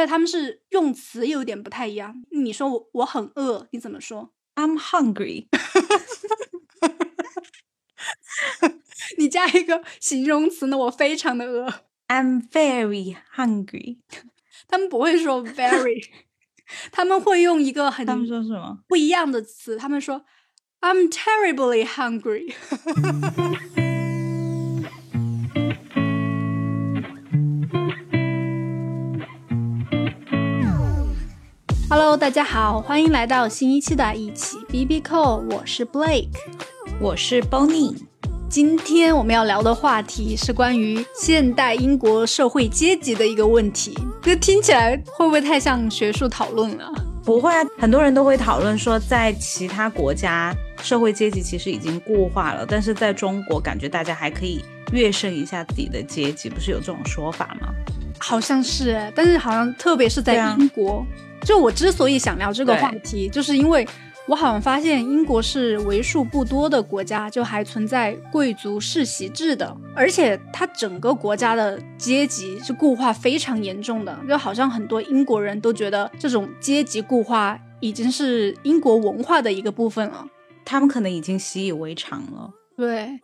但他们是用词有点不太一样。你说我我很饿，你怎么说？I'm hungry。你加一个形容词呢？我非常的饿。I'm very hungry。他们不会说 very，他们会用一个很他们说什么不一样的词？他们说 I'm terribly hungry。Hello，大家好，欢迎来到新一期的一起 B B Call，我是 Blake，我是 Bonnie。今天我们要聊的话题是关于现代英国社会阶级的一个问题。这听起来会不会太像学术讨论了？不会啊，很多人都会讨论说，在其他国家社会阶级其实已经固化了，但是在中国感觉大家还可以跃升一下自己的阶级，不是有这种说法吗？好像是，但是好像特别是在英国。就我之所以想聊这个话题，就是因为我好像发现英国是为数不多的国家，就还存在贵族世袭制的，而且它整个国家的阶级是固化非常严重的，就好像很多英国人都觉得这种阶级固化已经是英国文化的一个部分了，他们可能已经习以为常了。对，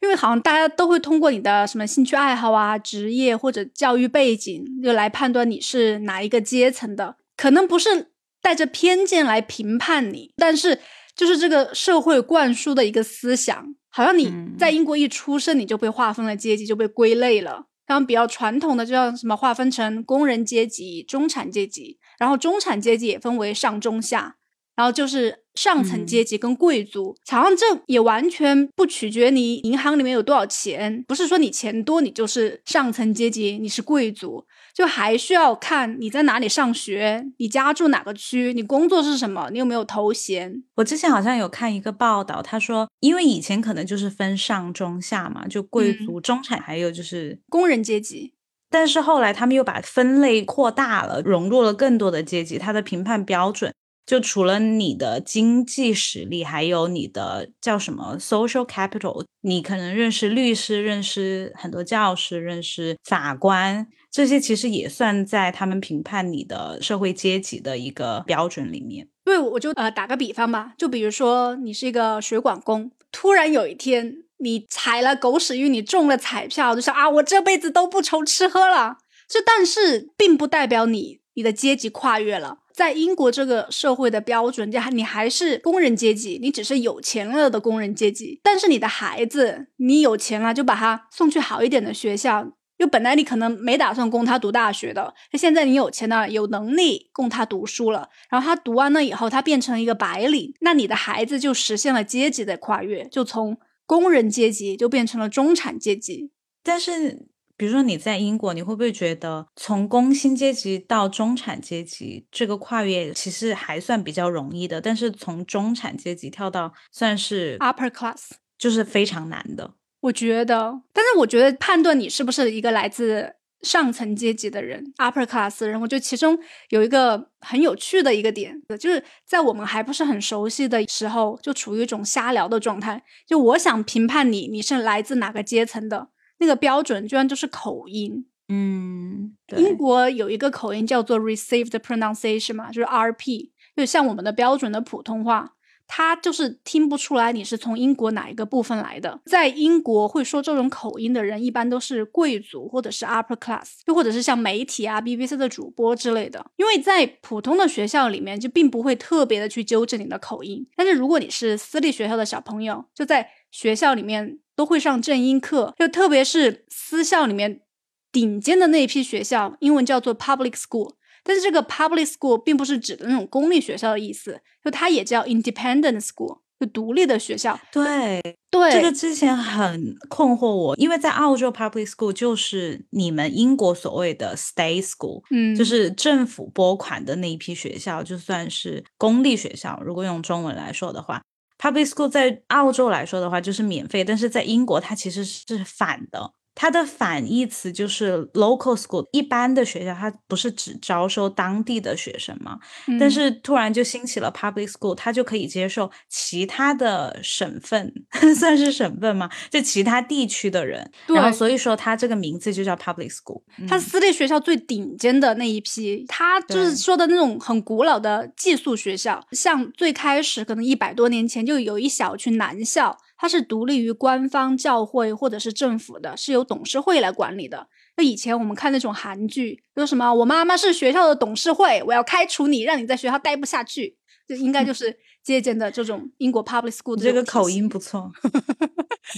因为好像大家都会通过你的什么兴趣爱好啊、职业或者教育背景，就来判断你是哪一个阶层的。可能不是带着偏见来评判你，但是就是这个社会灌输的一个思想，好像你在英国一出生你就被划分了阶级，就被归类了。然后比较传统的就像什么划分成工人阶级、中产阶级，然后中产阶级也分为上中下，然后就是上层阶级跟贵族。好像这也完全不取决你银行里面有多少钱，不是说你钱多你就是上层阶级，你是贵族。就还需要看你在哪里上学，你家住哪个区，你工作是什么，你有没有头衔。我之前好像有看一个报道，他说，因为以前可能就是分上中下嘛，就贵族、中产，还有就是工人阶级。但是后来他们又把分类扩大了，融入了更多的阶级，它的评判标准。就除了你的经济实力，还有你的叫什么 social capital，你可能认识律师，认识很多教师，认识法官，这些其实也算在他们评判你的社会阶级的一个标准里面。对，我就呃打个比方吧，就比如说你是一个水管工，突然有一天你踩了狗屎运，你中了彩票，就说啊我这辈子都不愁吃喝了。这但是并不代表你你的阶级跨越了。在英国这个社会的标准，就还你还是工人阶级，你只是有钱了的工人阶级。但是你的孩子，你有钱了就把他送去好一点的学校，就本来你可能没打算供他读大学的，那现在你有钱了，有能力供他读书了。然后他读完了以后，他变成一个白领，那你的孩子就实现了阶级的跨越，就从工人阶级就变成了中产阶级。但是。比如说你在英国，你会不会觉得从工薪阶级到中产阶级这个跨越其实还算比较容易的？但是从中产阶级跳到算是 upper class，就是非常难的。我觉得，但是我觉得判断你是不是一个来自上层阶级的人 upper class 人，我觉得其中有一个很有趣的一个点，就是在我们还不是很熟悉的时候，就处于一种瞎聊的状态。就我想评判你，你是来自哪个阶层的？那个标准居然就是口音，嗯，英国有一个口音叫做 Received Pronunciation 嘛，就是 RP，就像我们的标准的普通话，他就是听不出来你是从英国哪一个部分来的。在英国会说这种口音的人，一般都是贵族或者是 Upper Class，又或者是像媒体啊、BBC 的主播之类的。因为在普通的学校里面，就并不会特别的去纠正你的口音，但是如果你是私立学校的小朋友，就在学校里面。都会上正音课，就特别是私校里面顶尖的那一批学校，英文叫做 public school。但是这个 public school 并不是指的那种公立学校的意思，就它也叫 independent school，就独立的学校。对对，这个之前很困惑我，因为在澳洲 public school 就是你们英国所谓的 state school，嗯，就是政府拨款的那一批学校，就算是公立学校。如果用中文来说的话。Public school 在澳洲来说的话就是免费，但是在英国它其实是反的，它的反义词就是 local school。一般的学校它不是只招收当地的学生吗？但是突然就兴起了 public school，它就可以接受其他的省份，算是省份吗？就其他地区的人。然后所以说它这个名字就叫 public school。它私立学校最顶尖的那一批，它就是说的那种很古老的寄宿学校，像最开始可能一百多年前就有一小群男校。它是独立于官方教会或者是政府的，是由董事会来管理的。那以前我们看那种韩剧，说什么我妈妈是学校的董事会，我要开除你，让你在学校待不下去，这应该就 是借鉴的这种英国 public school 的这个口音不错。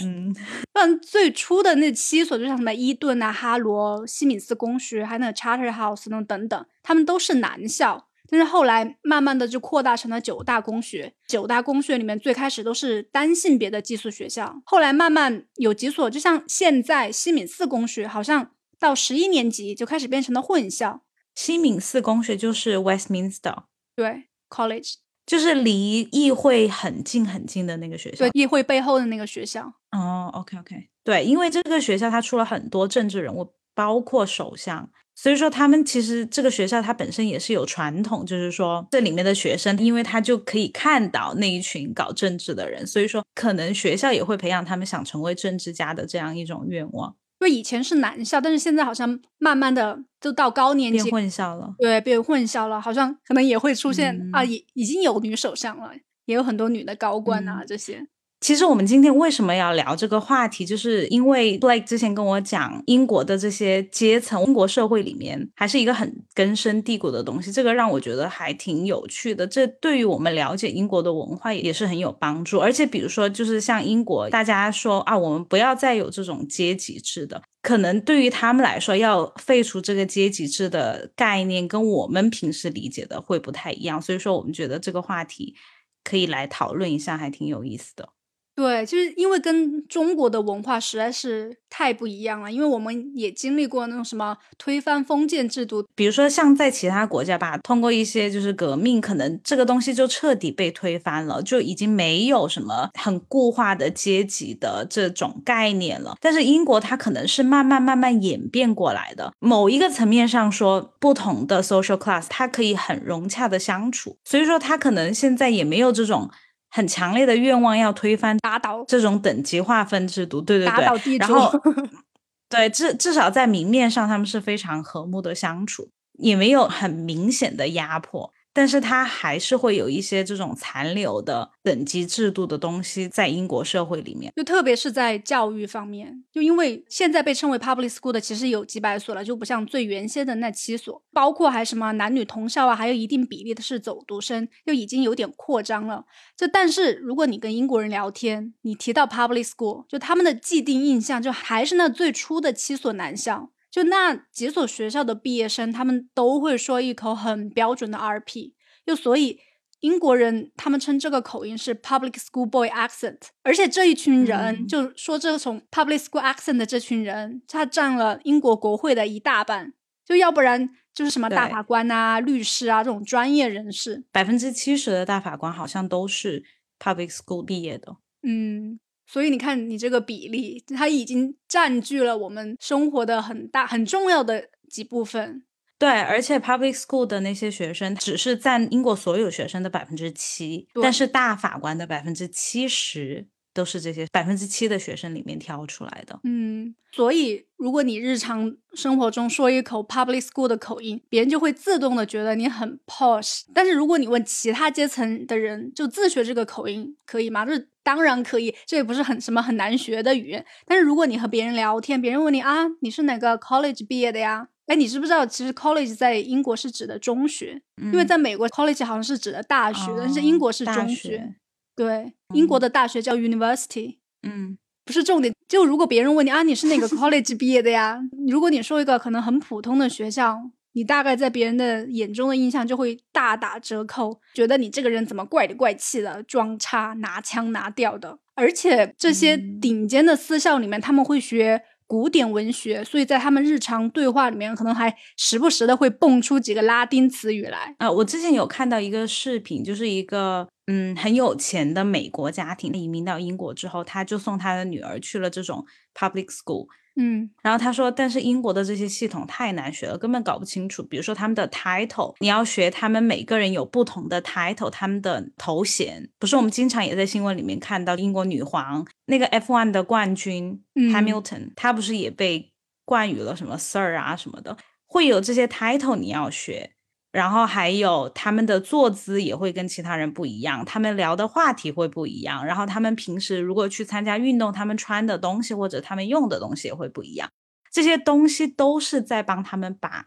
嗯，但最初的那七所，就像什么伊顿啊、哈罗、西敏寺公学，还有那个 Charterhouse 那种等等，他们都是男校。但是后来慢慢的就扩大成了九大公学，九大公学里面最开始都是单性别的寄宿学校，后来慢慢有几所，就像现在西敏寺公学，好像到十一年级就开始变成了混校。西敏寺公学就是 Westminster，对，College 就是离议会很近很近的那个学校，对，议会背后的那个学校。哦，OK OK，对，因为这个学校它出了很多政治人物，包括首相。所以说，他们其实这个学校它本身也是有传统，就是说这里面的学生，因为他就可以看到那一群搞政治的人，所以说可能学校也会培养他们想成为政治家的这样一种愿望。因为以前是男校，但是现在好像慢慢的就到高年级变混校了，对，变混校了，好像可能也会出现啊，已已经有女首相了，也有很多女的高官啊这些。其实我们今天为什么要聊这个话题，就是因为 Blake 之前跟我讲，英国的这些阶层，英国社会里面还是一个很根深蒂固的东西，这个让我觉得还挺有趣的。这对于我们了解英国的文化也是很有帮助。而且比如说，就是像英国，大家说啊，我们不要再有这种阶级制的，可能对于他们来说，要废除这个阶级制的概念，跟我们平时理解的会不太一样。所以说，我们觉得这个话题可以来讨论一下，还挺有意思的。对，就是因为跟中国的文化实在是太不一样了。因为我们也经历过那种什么推翻封建制度，比如说像在其他国家吧，通过一些就是革命，可能这个东西就彻底被推翻了，就已经没有什么很固化的阶级的这种概念了。但是英国它可能是慢慢慢慢演变过来的。某一个层面上说，不同的 social class 它可以很融洽的相处，所以说它可能现在也没有这种。很强烈的愿望要推翻打倒这种等级划分制度，对对对，打倒地主。然后，对至至少在明面上，他们是非常和睦的相处，也没有很明显的压迫。但是它还是会有一些这种残留的等级制度的东西在英国社会里面，就特别是在教育方面，就因为现在被称为 public school 的其实有几百所了，就不像最原先的那七所，包括还什么男女同校啊，还有一定比例的是走读生，就已经有点扩张了。就但是如果你跟英国人聊天，你提到 public school，就他们的既定印象就还是那最初的七所男校。就那几所学校的毕业生，他们都会说一口很标准的 RP，就所以英国人他们称这个口音是 Public School Boy Accent，而且这一群人就说这种 Public School Accent 的这群人，他占了英国国会的一大半，就要不然就是什么大法官啊、律师啊这种专业人士，百分之七十的大法官好像都是 Public School 毕业的，嗯。所以你看，你这个比例，它已经占据了我们生活的很大很重要的几部分。对，而且 public school 的那些学生只是占英国所有学生的百分之七，但是大法官的百分之七十。都是这些百分之七的学生里面挑出来的。嗯，所以如果你日常生活中说一口 public school 的口音，别人就会自动的觉得你很 posh。但是如果你问其他阶层的人，就自学这个口音可以吗？这当然可以，这也不是很什么很难学的语言。但是如果你和别人聊天，别人问你啊，你是哪个 college 毕业的呀？哎，你知不知道其实 college 在英国是指的中学，因为在美国 college 好像是指的大学，但是英国是中学。对，英国的大学叫 university，嗯，不是重点。就如果别人问你啊，你是哪个 college 毕业的呀？如果你说一个可能很普通的学校，你大概在别人的眼中的印象就会大打折扣，觉得你这个人怎么怪里怪气的，装叉，拿腔拿调的。而且这些顶尖的私校里面，他们会学。古典文学，所以在他们日常对话里面，可能还时不时的会蹦出几个拉丁词语来啊！我之前有看到一个视频，就是一个嗯很有钱的美国家庭移民到英国之后，他就送他的女儿去了这种 public school，嗯然后他说，但是英国的这些系统太难学了，根本搞不清楚。比如说他们的 title，你要学他们每个人有不同的 title，他们的头衔。不是我们经常也在新闻里面看到英国女皇那个 F1 的冠军、嗯 Hamilton，他不是也被冠予了什么 Sir 啊什么的，会有这些 title 你要学。然后还有他们的坐姿也会跟其他人不一样，他们聊的话题会不一样，然后他们平时如果去参加运动，他们穿的东西或者他们用的东西也会不一样。这些东西都是在帮他们把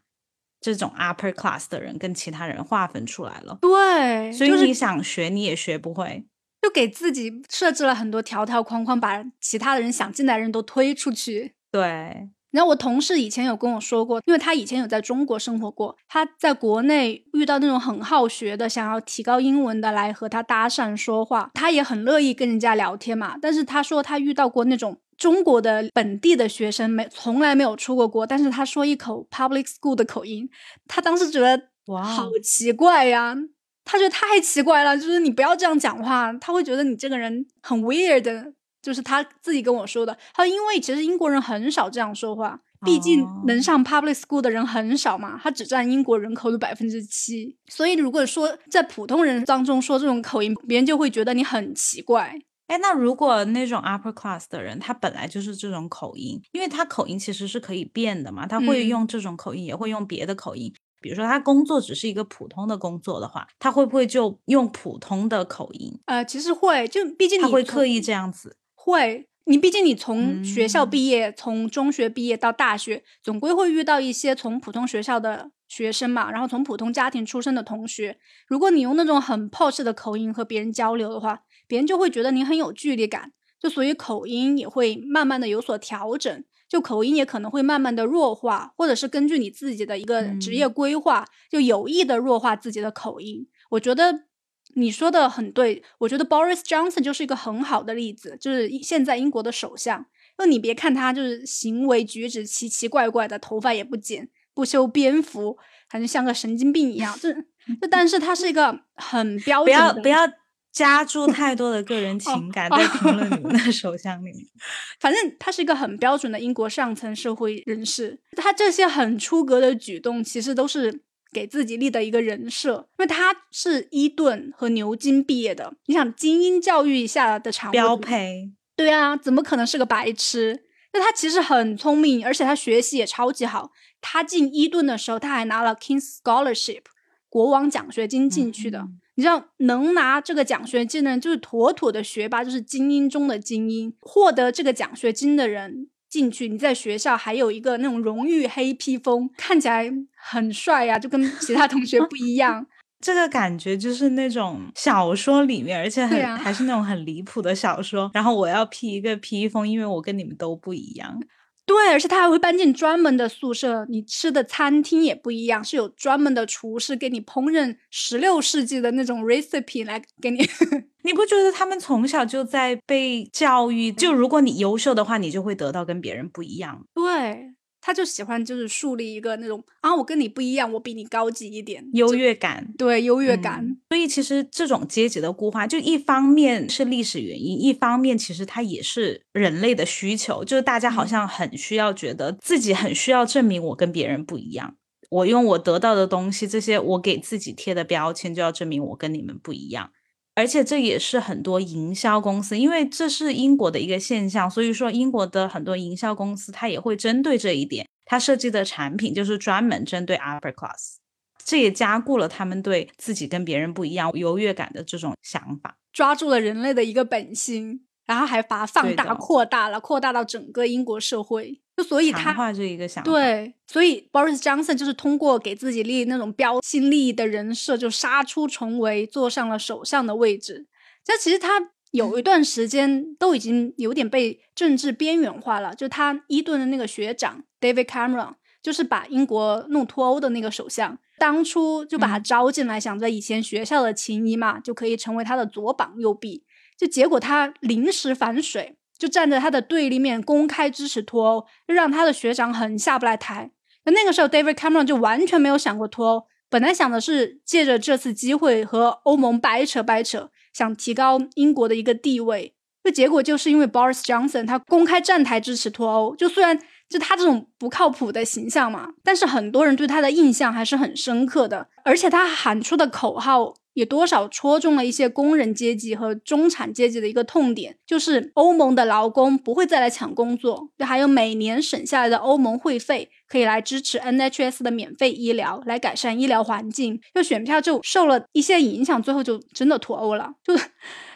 这种 upper class 的人跟其他人划分出来了。对，所以你想学，你也学不会。就给自己设置了很多条条框框，把其他的人想进来的人都推出去。对，然后我同事以前有跟我说过，因为他以前有在中国生活过，他在国内遇到那种很好学的，想要提高英文的来和他搭讪说话，他也很乐意跟人家聊天嘛。但是他说他遇到过那种中国的本地的学生，没从来没有出过国，但是他说一口 public school 的口音，他当时觉得哇哦好奇怪呀。他觉得太奇怪了，就是你不要这样讲话，他会觉得你这个人很 weird，就是他自己跟我说的。他说，因为其实英国人很少这样说话，毕竟哦能上 public school 的人很少嘛，他只占英国人口的百分之七。所以如果说在普通人当中说这种口音，别人就会觉得你很奇怪。哎，那如果那种 upper class 的人，他本来就是这种口音，因为他口音其实是可以变的嘛，他会嗯用这种口音，也会用别的口音。比如说他工作只是一个普通的工作的话，他会不会就用普通的口音？呃，其实会，就毕竟他会刻意这样子。会，你毕竟你从学校嗯毕业，从中学毕业到大学，总归会遇到一些从普通学校的学生嘛，然后从普通家庭出身的同学。如果你用那种很 posh 的口音和别人交流的话，别人就会觉得你很有距离感，就所以口音也会慢慢的有所调整。就口音也可能会慢慢的弱化，或者是根据你自己的一个职业嗯规划，就有意的弱化自己的口音。我觉得你说的很对，我觉得 Boris Johnson 就是一个很好的例子，就是现在英国的首相。就你别看他就是行为举止奇奇怪怪的，头发也不剪，不修边幅，感觉像个神经病一样。就就，但是他是一个很标不准的，要不要加注 太多的个人情感哦在评论你们的首相里面。反正他是一个很标准的英国上层社会人士。他这些很出格的举动，其实都是给自己立的一个人设，因为他是伊顿和牛津毕业的。你想，精英教育下的产物，标配，对啊，怎么可能是个白痴？那他其实很聪明，而且他学习也超级好。他进伊顿的时候，他还拿了 King's Scholarship 国王奖学金进去的。嗯你知道，能拿这个奖学金的人就是妥妥的学霸，就是精英中的精英。获得这个奖学金的人进去，你在学校还有一个那种荣誉黑披风，看起来很帅呀、就跟其他同学不一样。这个感觉就是那种小说里面，而且很、啊还是那种很离谱的小说。然后我要披一个披风，因为我跟你们都不一样。对，而且他还会搬进专门的宿舍，你吃的餐厅也不一样，是有专门的厨师给你烹饪十六世纪的那种 recipe 来给你。你不觉得他们从小就在被教育？就如果你优秀的话，你就会得到跟别人不一样。对，他就喜欢就是树立一个那种啊，我跟你不一样，我比你高级一点，优越感。对优越感。嗯所以其实这种阶级的固化，就一方面是历史原因，一方面其实它也是人类的需求，就是大家好嗯像很需要觉得自己很需要证明我跟别人不一样。我用我得到的东西，这些我给自己贴的标签，就要证明我跟你们不一样。而且这也是很多营销公司，因为这是英国的一个现象，所以说英国的很多营销公司它也会针对这一点，它设计的产品就是专门针对 upper class。这也加固了他们对自己跟别人不一样、优越感的这种想法。抓住了人类的一个本心，然后还把它放大、扩大了，扩大到整个英国社会。就所以他化这一个想法，对，所以 Boris Johnson 就是通过给自己立那种标新立异的人设，就杀出重围，坐上了首相的位置。这其实他有一段时间都已经有点被政治边缘化了。就他伊顿的那个学长 David Cameron，就是把英国弄脱欧的那个首相，当初就把他嗯招进来，想着以前学校的情谊嘛，就可以成为他的左膀右臂。就结果他临时反水，就站在他的对立面，公开支持脱欧，就让他的学长很下不来台。那那个时候，David Cameron 就完全没有想过脱欧，本来想的是借着这次机会和欧盟掰扯掰扯，想提高英国的一个地位。这结果就是因为 Boris Johnson 他公开站台支持脱欧，就虽然就他这种不靠谱的形象嘛。但是很多人对他的印象还是很深刻的，而且他喊出的口号。也多少戳中了一些工人阶级和中产阶级的一个痛点，就是欧盟的劳工不会再来抢工作，就还有每年省下来的欧盟会费可以来支持 NHS 的免费医疗，来改善医疗环境，就选票就受了一些影响，最后就真的脱欧了，就。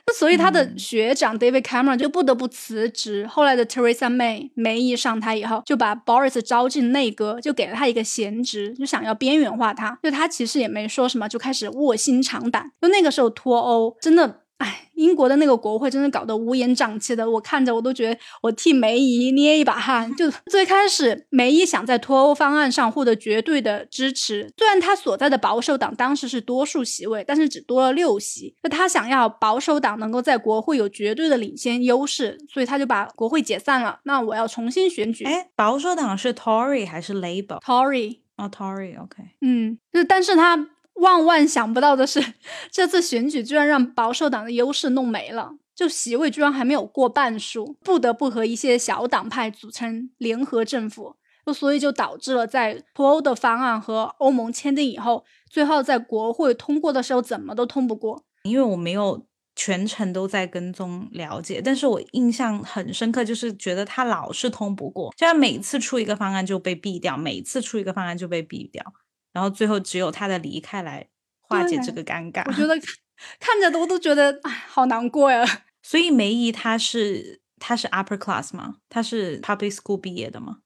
那所以他的学长 David Cameron 就不得不辞职。后来的 Theresa May 梅姨上台以后，就把 Boris 招进内阁，就给了他一个闲职，就想要边缘化他。就他其实也没说什么，就开始卧薪尝胆。就那个时候脱欧，真的。哎，英国的那个国会真的搞得乌烟瘴气的，我看着我都觉得我替梅姨捏一把汗。就最开始，梅姨想在脱欧方案上获得绝对的支持，虽然她所在的保守党当时是多数席位，但是只多了六席。那她想要保守党能够在国会有绝对的领先优势，所以她就把国会解散了。那我要重新选举。哎，保守党是 Tory 还是 Labour？Tory 哦，Tory，OK。嗯，就但是他。万万想不到的是，这次选举居然让保守党的优势弄没了，就席位居然还没有过半数，不得不和一些小党派组成联合政府，就所以就导致了在脱欧的方案和欧盟签订以后，最后在国会通过的时候怎么都通不过。因为我没有全程都在跟踪了解，但是我印象很深刻，就是觉得他老是通不过，就他每次出一个方案就被毙掉，每次出一个方案就被毙掉。然后最后只有他的离开来化解这个尴尬。我觉得看着我都觉得哎，好难过呀。所以梅姨她是她是 upper class 吗？她是 public school 毕业的吗？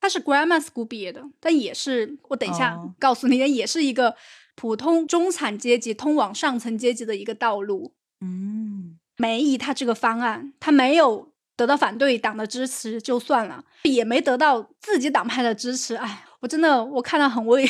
她是 grammar school 毕业的，但也是我等一下告诉你，也是一个普通中产阶级通往上层阶级的一个道路。嗯，梅姨她这个方案，她没有得到反对党的支持就算了，也没得到自己党派的支持。哎。我真的，我看到很为，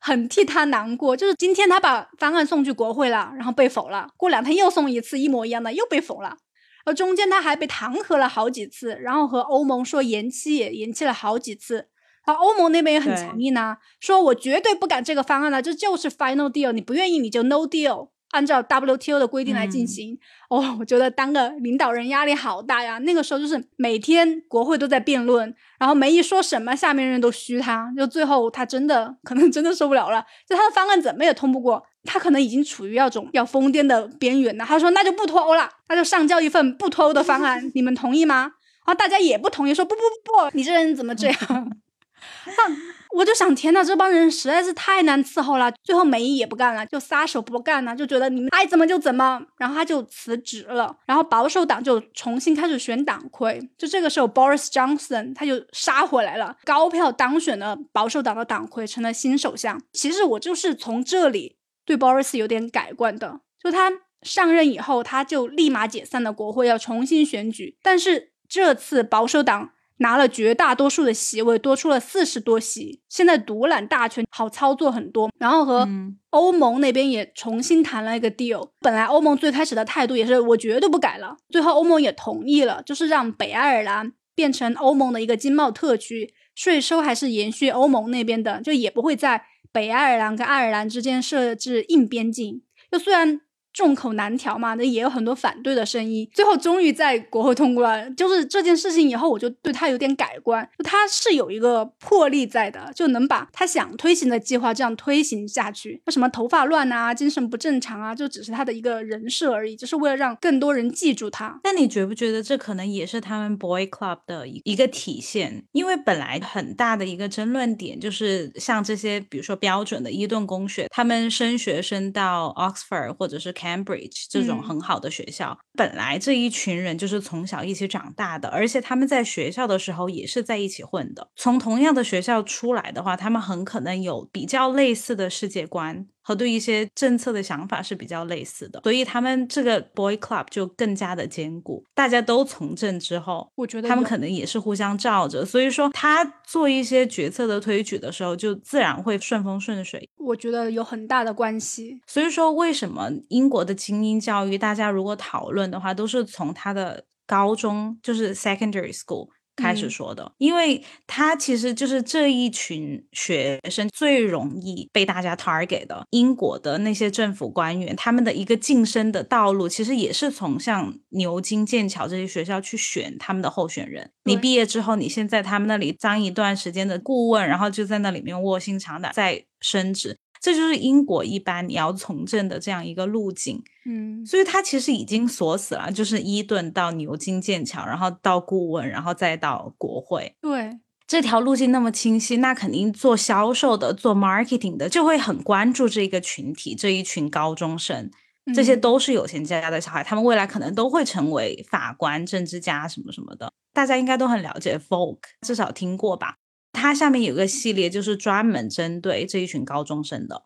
很替他难过。就是今天他把方案送去国会了，然后被否了。过两天又送一次一模一样的，又被否了。而中间他还被弹劾了好几次，然后和欧盟说延期也延期了好几次。然后欧盟那边也很强硬啊，说我绝对不改这个方案了，这就是 final deal，你不愿意你就 no deal。按照 WTO 的规定来进行哦，我觉得当个领导人压力好大呀。那个时候就是每天国会都在辩论，然后梅一说什么，下面人都虚他，就最后他真的可能真的受不了了，就他的方案怎么也通不过，他可能已经处于那种要疯癫的边缘了。他说那就不脱欧了，那就上交一份不脱欧的方案，你们同意吗？然后大家也不同意，说不不不不，你这人怎么这样？我就想，天呐，这帮人实在是太难伺候了。最后梅姨也不干了，就撒手不干了，就觉得你们爱怎么就怎么。然后他就辞职了，然后保守党就重新开始选党魁。就这个时候，Boris Johnson 他就杀回来了，高票当选了保守党的党魁，成了新首相。其实我就是从这里对 Boris 有点改观的，就他上任以后，他就立马解散了国会，要重新选举。但是这次保守党。拿了绝大多数的席位，多出了四十多席。现在独揽大权，好操作很多。然后和欧盟那边也重新谈了一个 deal。本来欧盟最开始的态度也是我绝对不改了，最后欧盟也同意了，就是让北爱尔兰变成欧盟的一个经贸特区，税收还是延续欧盟那边的，就也不会在北爱尔兰跟爱尔兰之间设置硬边境。就虽然。众口难调嘛，那也有很多反对的声音。最后终于在国会通过了，就是这件事情以后，我就对他有点改观。他是有一个魄力在的，就能把他想推行的计划这样推行下去。那什么头发乱啊，精神不正常啊，就只是他的一个人设而已，就是为了让更多人记住他。但你觉不觉得这可能也是他们 Boy Club 的一个体现？因为本来很大的一个争论点就是像这些，比如说标准的伊顿公学，他们升学生到 Oxford 或者是。Cambridge 这种很好的学校，本来这一群人就是从小一起长大的，而且他们在学校的时候也是在一起混的。从同样的学校出来的话，他们很可能有比较类似的世界观。和对一些政策的想法是比较类似的，所以他们这个 boy club 就更加的坚固。大家都从政之后，我觉得他们可能也是互相罩着，所以说他做一些决策的推举的时候，就自然会顺风顺水。我觉得有很大的关系。所以说，为什么英国的精英教育，大家如果讨论的话，都是从他的高中，就是 secondary school。开始说的，因为他其实就是这一群学生最容易被大家 target 的。英国的那些政府官员，他们的一个晋升的道路，其实也是从像牛津、剑桥这些学校去选他们的候选人。你毕业之后，你先在他们那里当一段时间的顾问，然后就在那里面卧薪尝胆，再升职。这就是英国一般你要从政的这样一个路径，嗯，所以他其实已经锁死了，就是伊顿到牛津、剑桥，然后到顾问，然后再到国会。对，这条路径那么清晰，那肯定做销售的、做 marketing 的就会很关注这个群体，这一群高中生，这些都是有钱家的小孩，他们未来可能都会成为法官、政治家什么什么的。大家应该都很了解 folk，至少听过吧。它下面有个系列，就是专门针对这一群高中生的，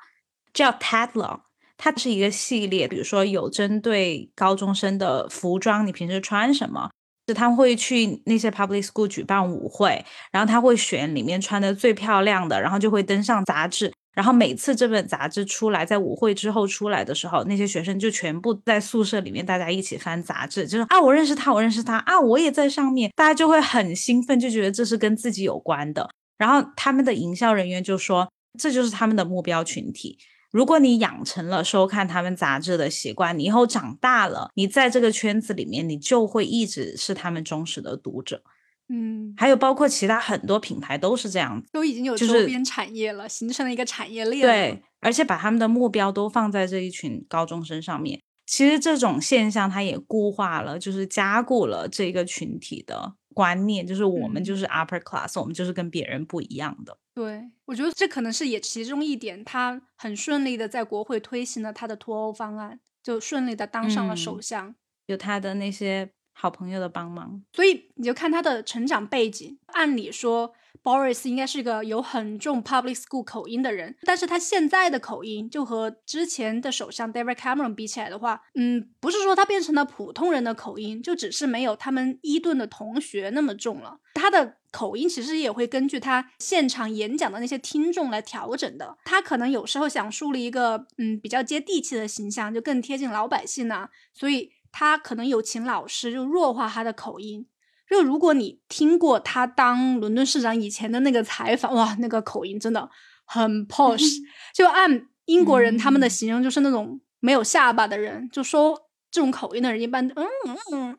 叫 Tadlaw。它是一个系列，比如说有针对高中生的服装，你平时穿什么？是他们会去那些 public school 举办舞会，然后他会选里面穿的最漂亮的，然后就会登上杂志。然后每次这本杂志出来，在舞会之后出来的时候，那些学生就全部在宿舍里面，大家一起翻杂志，就是啊，我认识他，我认识他啊，我也在上面，大家就会很兴奋，就觉得这是跟自己有关的。然后他们的营销人员就说，这就是他们的目标群体。如果你养成了收看他们杂志的习惯，你以后长大了，你在这个圈子里面，你就会一直是他们忠实的读者。嗯，还有包括其他很多品牌都是这样，都已经有周边产业了，形成了一个产业链。对，而且把他们的目标都放在这一群高中生上面。其实这种现象，它也固化了，就是加固了这个群体的。观念就是我们就是 upper class，我们就是跟别人不一样的。对，我觉得这可能是也其中一点，他很顺利的在国会推行了他的脱欧方案，就顺利的当上了首相，有他的那些好朋友的帮忙。所以你就看他的成长背景，按理说。Boris 应该是一个有很重 public school 口音的人，但是他现在的口音就和之前的首相 David Cameron 比起来的话，嗯，不是说他变成了普通人的口音，就只是没有他们伊顿的同学那么重了。他的口音其实也会根据他现场演讲的那些听众来调整的。他可能有时候想树立一个嗯比较接地气的形象，就更贴近老百姓啊，所以他可能有请老师就弱化他的口音。就如果你听过他当伦敦市长以前的那个采访，哇，那个口音真的很 posh。就按英国人他们的形容，就是那种没有下巴的人，就说这种口音的人一般，嗯嗯嗯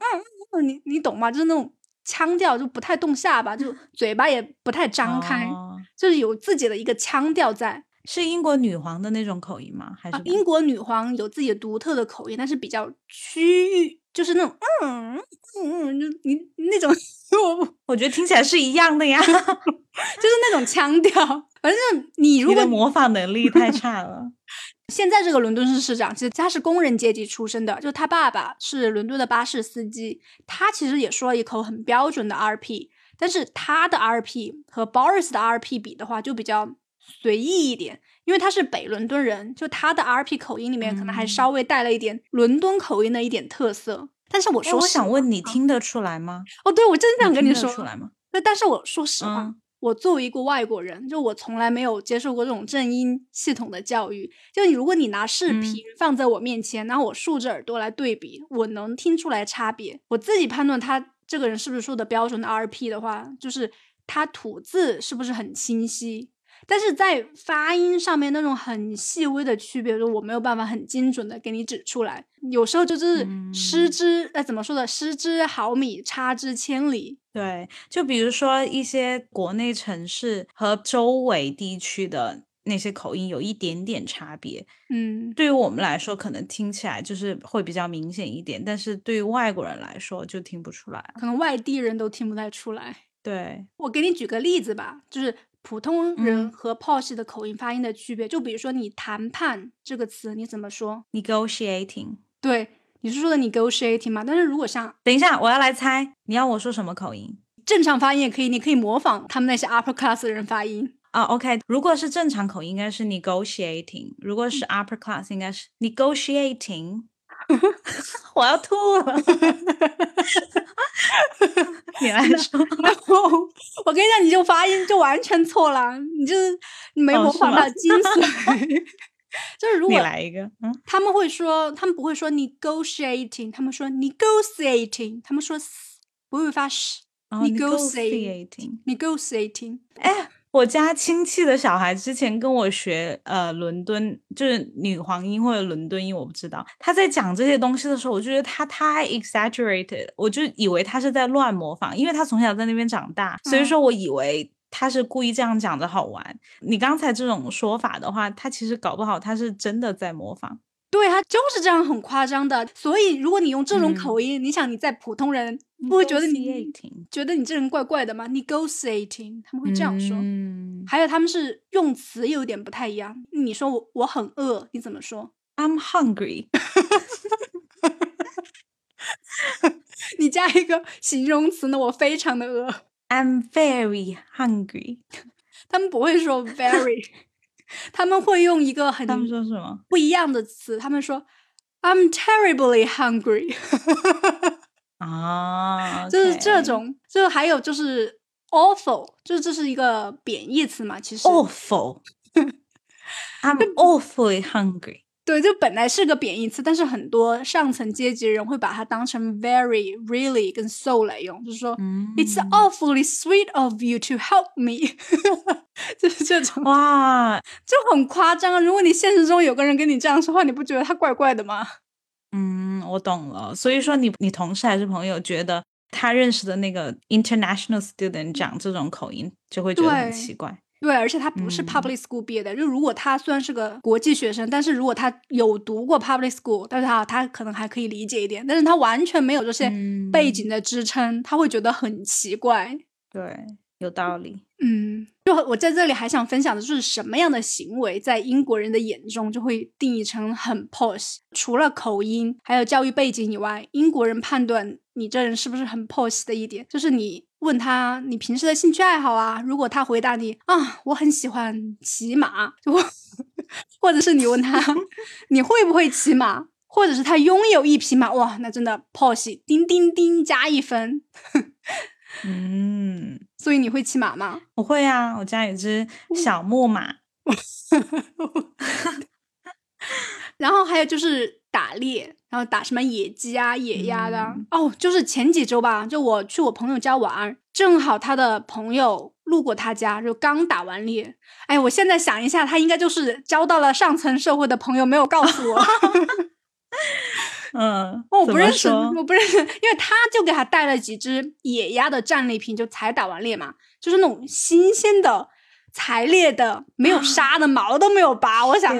嗯，你你懂吗？就是那种腔调就不太动下巴，就 嘴巴也不太张开，就是有自己的一个腔调在。是英国女皇的那种口音吗？还是英国女皇有自己的独特的口音，但是比较区域。就是那种嗯嗯嗯，就你那种，我我觉得听起来是一样的呀，就是那种腔调。反正你 如果模仿能力太差了。现在这个伦敦市市长其实他是工人阶级出身的，就他爸爸是伦敦的巴士司机，他其实也说了一口很标准的 RP，但是他的 RP 和 Boris 的 RP 比的话，就比较随意一点。因为他是北伦敦人，就他的 RP 口音里面可能还稍微带了一点伦敦口音的一点特色。但是我说，我想问你听得出来吗？哦，对，我真想跟你说，出来吗？那但是我说实话，我作为一个外国人，就我从来没有接受过这种正音系统的教育。就你如果你拿视频放在我面前，然后我竖着耳朵来对比，我能听出来差别。我自己判断他这个人是不是说的标准的 RP 的话，就是他吐字是不是很清晰。但是在发音上面那种很细微的区别，就我没有办法很精准的给你指出来。有时候就是失之，呃，怎么说的？失之毫米，差之千里。对，就比如说一些国内城市和周围地区的那些口音有一点点差别。嗯，对于我们来说，可能听起来就是会比较明显一点，但是对于外国人来说就听不出来，可能外地人都听不太出来。对，我给你举个例子吧，就是。普通人和 posh 的口音发音的区别，就比如说你谈判这个词，你怎么说？negotiating。对，你是说的 negotiating 吗？但是如果像……等一下，我要来猜，你要我说什么口音？正常发音也可以，你可以模仿他们那些 upper class 的人发音啊。OK，如果是正常口音，应该是 negotiating；如果是 upper class，应该是 negotiating。我要吐了，你来说。我跟你讲，你就发音就完全错了，你就是你没模仿到精髓。就是如果你来一个，嗯，他们会说，他们不会说 negotiating，他们说 negotiating，他们说不会发 sh，negotiating，negotiating 哎，我家亲戚的小孩之前跟我学呃伦敦，就是女皇音或者伦敦音，我不知道。他在讲这些东西的时候，我就觉得他太 exaggerated，我就以为他是在乱模仿，因为他从小在那边长大，所以说我以为他是故意这样讲的好玩。你刚才这种说法的话，他其实搞不好他是真的在模仿。对他就是这样很夸张的，所以如果你用这种口音，你想你在普通人不会觉得你觉得你这人怪怪的吗？Negotiating，他们会这样说。嗯还有他们是用词有点不太一样。你说我我很饿，你怎么说？，I'm hungry。你加一个形容词呢？我非常的饿。I'm very hungry。他们不会说 very，他们会用一个很他们说什么？不一样的词。他们说 I'm terribly hungry，啊，就是这种。就还有就是 awful，就是这是一个贬义词嘛？其实 awful。I'm awfully hungry。对，就本来是个贬义词，但是很多上层阶级人会把它当成 very、really 跟 so 来用，就是说、嗯 It's awfully sweet of you to help me，就是这种哇，就很夸张啊。如果你现实中有个人跟你这样说话，你不觉得他怪怪的吗？嗯，我懂了。所以说你，你同事还是朋友，觉得他认识的那个 international student 讲这种口音，就会觉得很奇怪。对，而且他不是嗯 public school 毕业的，就如果他虽然是个国际学生，但是如果他有读过 public school，但是他他可能还可以理解一点，但是他完全没有这些嗯背景的支撑，他会觉得很奇怪。对，有道理。嗯，就我在这里还想分享的就是什么样的行为在英国人的眼中就会定义成很 posh。除了口音还有教育背景以外，英国人判断你这人是不是很 posh 的一点，就是你问他你平时的兴趣爱好啊，如果他回答你啊我很喜欢骑马，就或者是你问他 你会不会骑马，或者是他拥有一匹马，哇，那真的 posh，叮叮叮加一分。嗯，所以你会骑马吗？我会啊，我家有只小木马。然后还有就是打猎，然后打什么野鸡啊、野鸭的哦，就是前几周吧，就我去我朋友家玩，正好他的朋友路过他家，就刚打完猎。哎，我现在想一下，他应该就是交到了上层社会的朋友，没有告诉我。嗯，哦我不认识，我不认识，因为他就给他带了几只野鸭的战利品，就才打完猎嘛，就是那种新鲜的、才猎的，没有杀的，毛都没有拔。我想，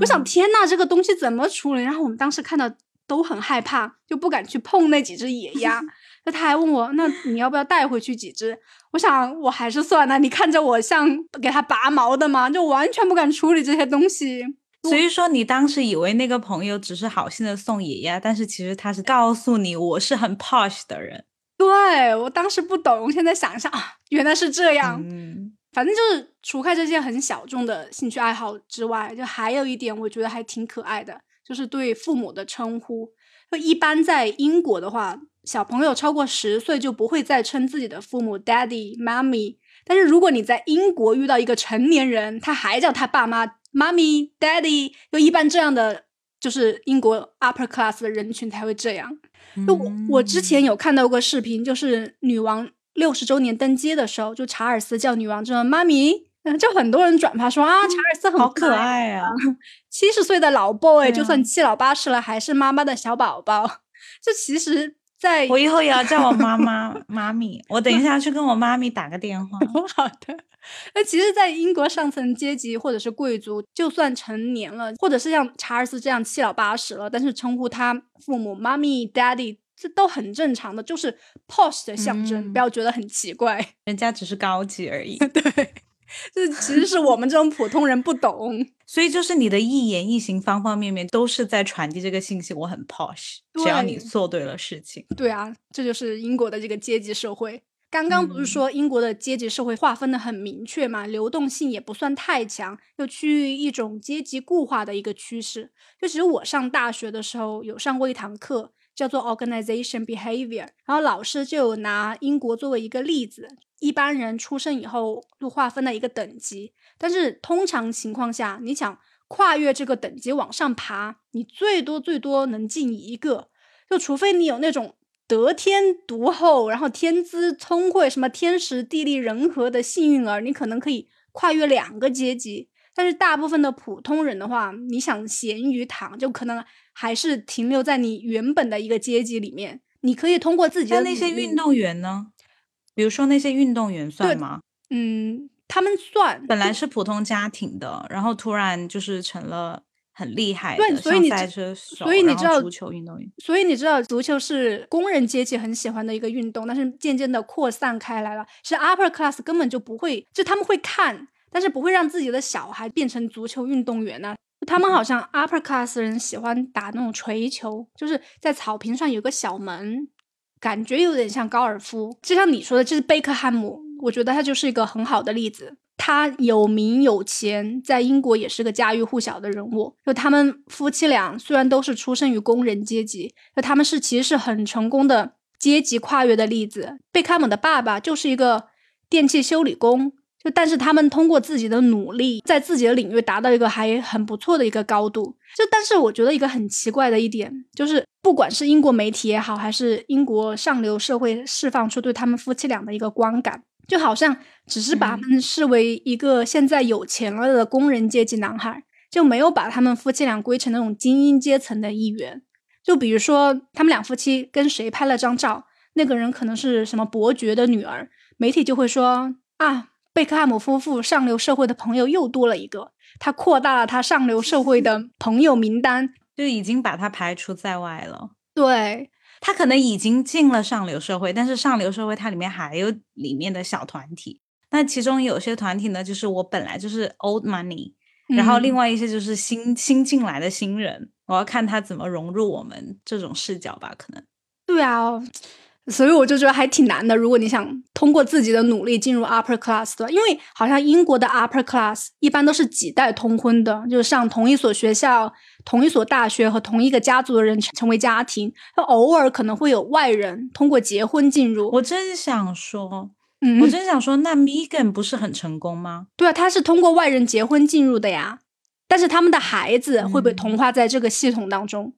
我想，天呐，这个东西怎么处理？然后我们当时看到都很害怕，就不敢去碰那几只野鸭。那他还问我，那你要不要带回去几只？我想我还是算了。你看着我像给它拔毛的吗？就完全不敢处理这些东西。所以说你当时以为那个朋友只是好心的送爷爷，但是其实他是告诉你我是很 posh 的人。对我当时不懂，现在想一下啊，原来是这样。嗯反正就是除开这些很小众的兴趣爱好之外，就还有一点我觉得还挺可爱的，就是对父母的称呼。就一般在英国的话，小朋友超过十岁就不会再称自己的父母 daddy、mommy。但是如果你在英国遇到一个成年人，他还叫他爸妈 mommy、daddy，就一般这样的就是英国 upper class 的人群才会这样。就我我之前有看到过视频，就是女王六十周年登基的时候，就查尔斯叫女王这妈咪，嗯就很多人转发说啊，查尔斯很好可爱，爱啊！七十岁的老 boy，、啊就算七老八十了，还是妈妈的小宝宝。这其实在，我以后也要叫我妈妈 妈咪。我等一下去跟我妈咪打个电话。好的。那其实，在英国上层阶级或者是贵族，就算成年了，或者是像查尔斯这样七老八十了，但是称呼他父母妈咪、daddy，这都很正常的，就是 posh 的象征，嗯不要觉得很奇怪。人家只是高级而已。对，这其实是我们这种普通人不懂。所以就是你的一言一行方方面面都是在传递这个信息，我很 posh，只要你做对了事情。对啊，这就是英国的这个阶级社会。刚刚不是嗯说英国的阶级社会划分的很明确嘛，流动性也不算太强，又趋于一种阶级固化的一个趋势。就其实我上大学的时候有上过一堂课，叫做 Organization Behavior，然后老师就有拿英国作为一个例子，一般人出生以后就划分了一个等级，但是通常情况下，你想跨越这个等级往上爬，你最多最多能进一个，就除非你有那种得天独厚，然后天资聪慧，什么天时地利人和的幸运儿，你可能可以跨越两个阶级。但是大部分的普通人的话，你想咸鱼躺，就可能还是停留在你原本的一个阶级里面。你可以通过自己的那些运动员呢？比如说那些运动员算吗？嗯，他们算。本来是普通家庭的，然后突然就是成了。很厉害，对，所以你所以你知道足球运动员，所以你知道足球是工人阶级很喜欢的一个运动，但是渐渐的扩散开来了。是 upper class 根本就不会，就他们会看，但是不会让自己的小孩变成足球运动员呢。他们好像 upper class 人喜欢打那种锤球，就是在草坪上有个小门，感觉有点像高尔夫。就像你说的，就是贝克汉姆，我觉得他就是一个很好的例子。他有名有钱，在英国也是个家喻户晓的人物。就他们夫妻俩虽然都是出生于工人阶级，就他们是其实是很成功的阶级跨越的例子。贝克汉姆的爸爸就是一个电器修理工，就但是他们通过自己的努力，在自己的领域达到一个还很不错的一个高度。就但是我觉得一个很奇怪的一点，就是不管是英国媒体也好，还是英国上流社会释放出对他们夫妻俩的一个观感。就好像只是把他们视为一个现在有钱了的工人阶级男孩，就没有把他们夫妻俩归成那种精英阶层的一员。就比如说，他们两夫妻跟谁拍了张照，那个人可能是什么伯爵的女儿，媒体就会说啊，贝克汉姆夫妇上流社会的朋友又多了一个，他扩大了他上流社会的朋友名单，就已经把他排除在外了。对。他可能已经进了上流社会，但是上流社会它里面还有里面的小团体。那其中有些团体呢，就是我本来就是 old money，然后另外一些就是新新进来的新人，我要看他怎么融入我们这种视角吧。可能对啊。所以我就觉得还挺难的。如果你想通过自己的努力进入 upper class 的，因为好像英国的 upper class 一般都是几代通婚的，就是上同一所学校、同一所大学和同一个家族的人成为家庭，偶尔可能会有外人通过结婚进入。我真想说，嗯，我真想说，那 Megan 不是很成功吗？对啊，他是通过外人结婚进入的呀。但是他们的孩子会被同化在这个系统当中。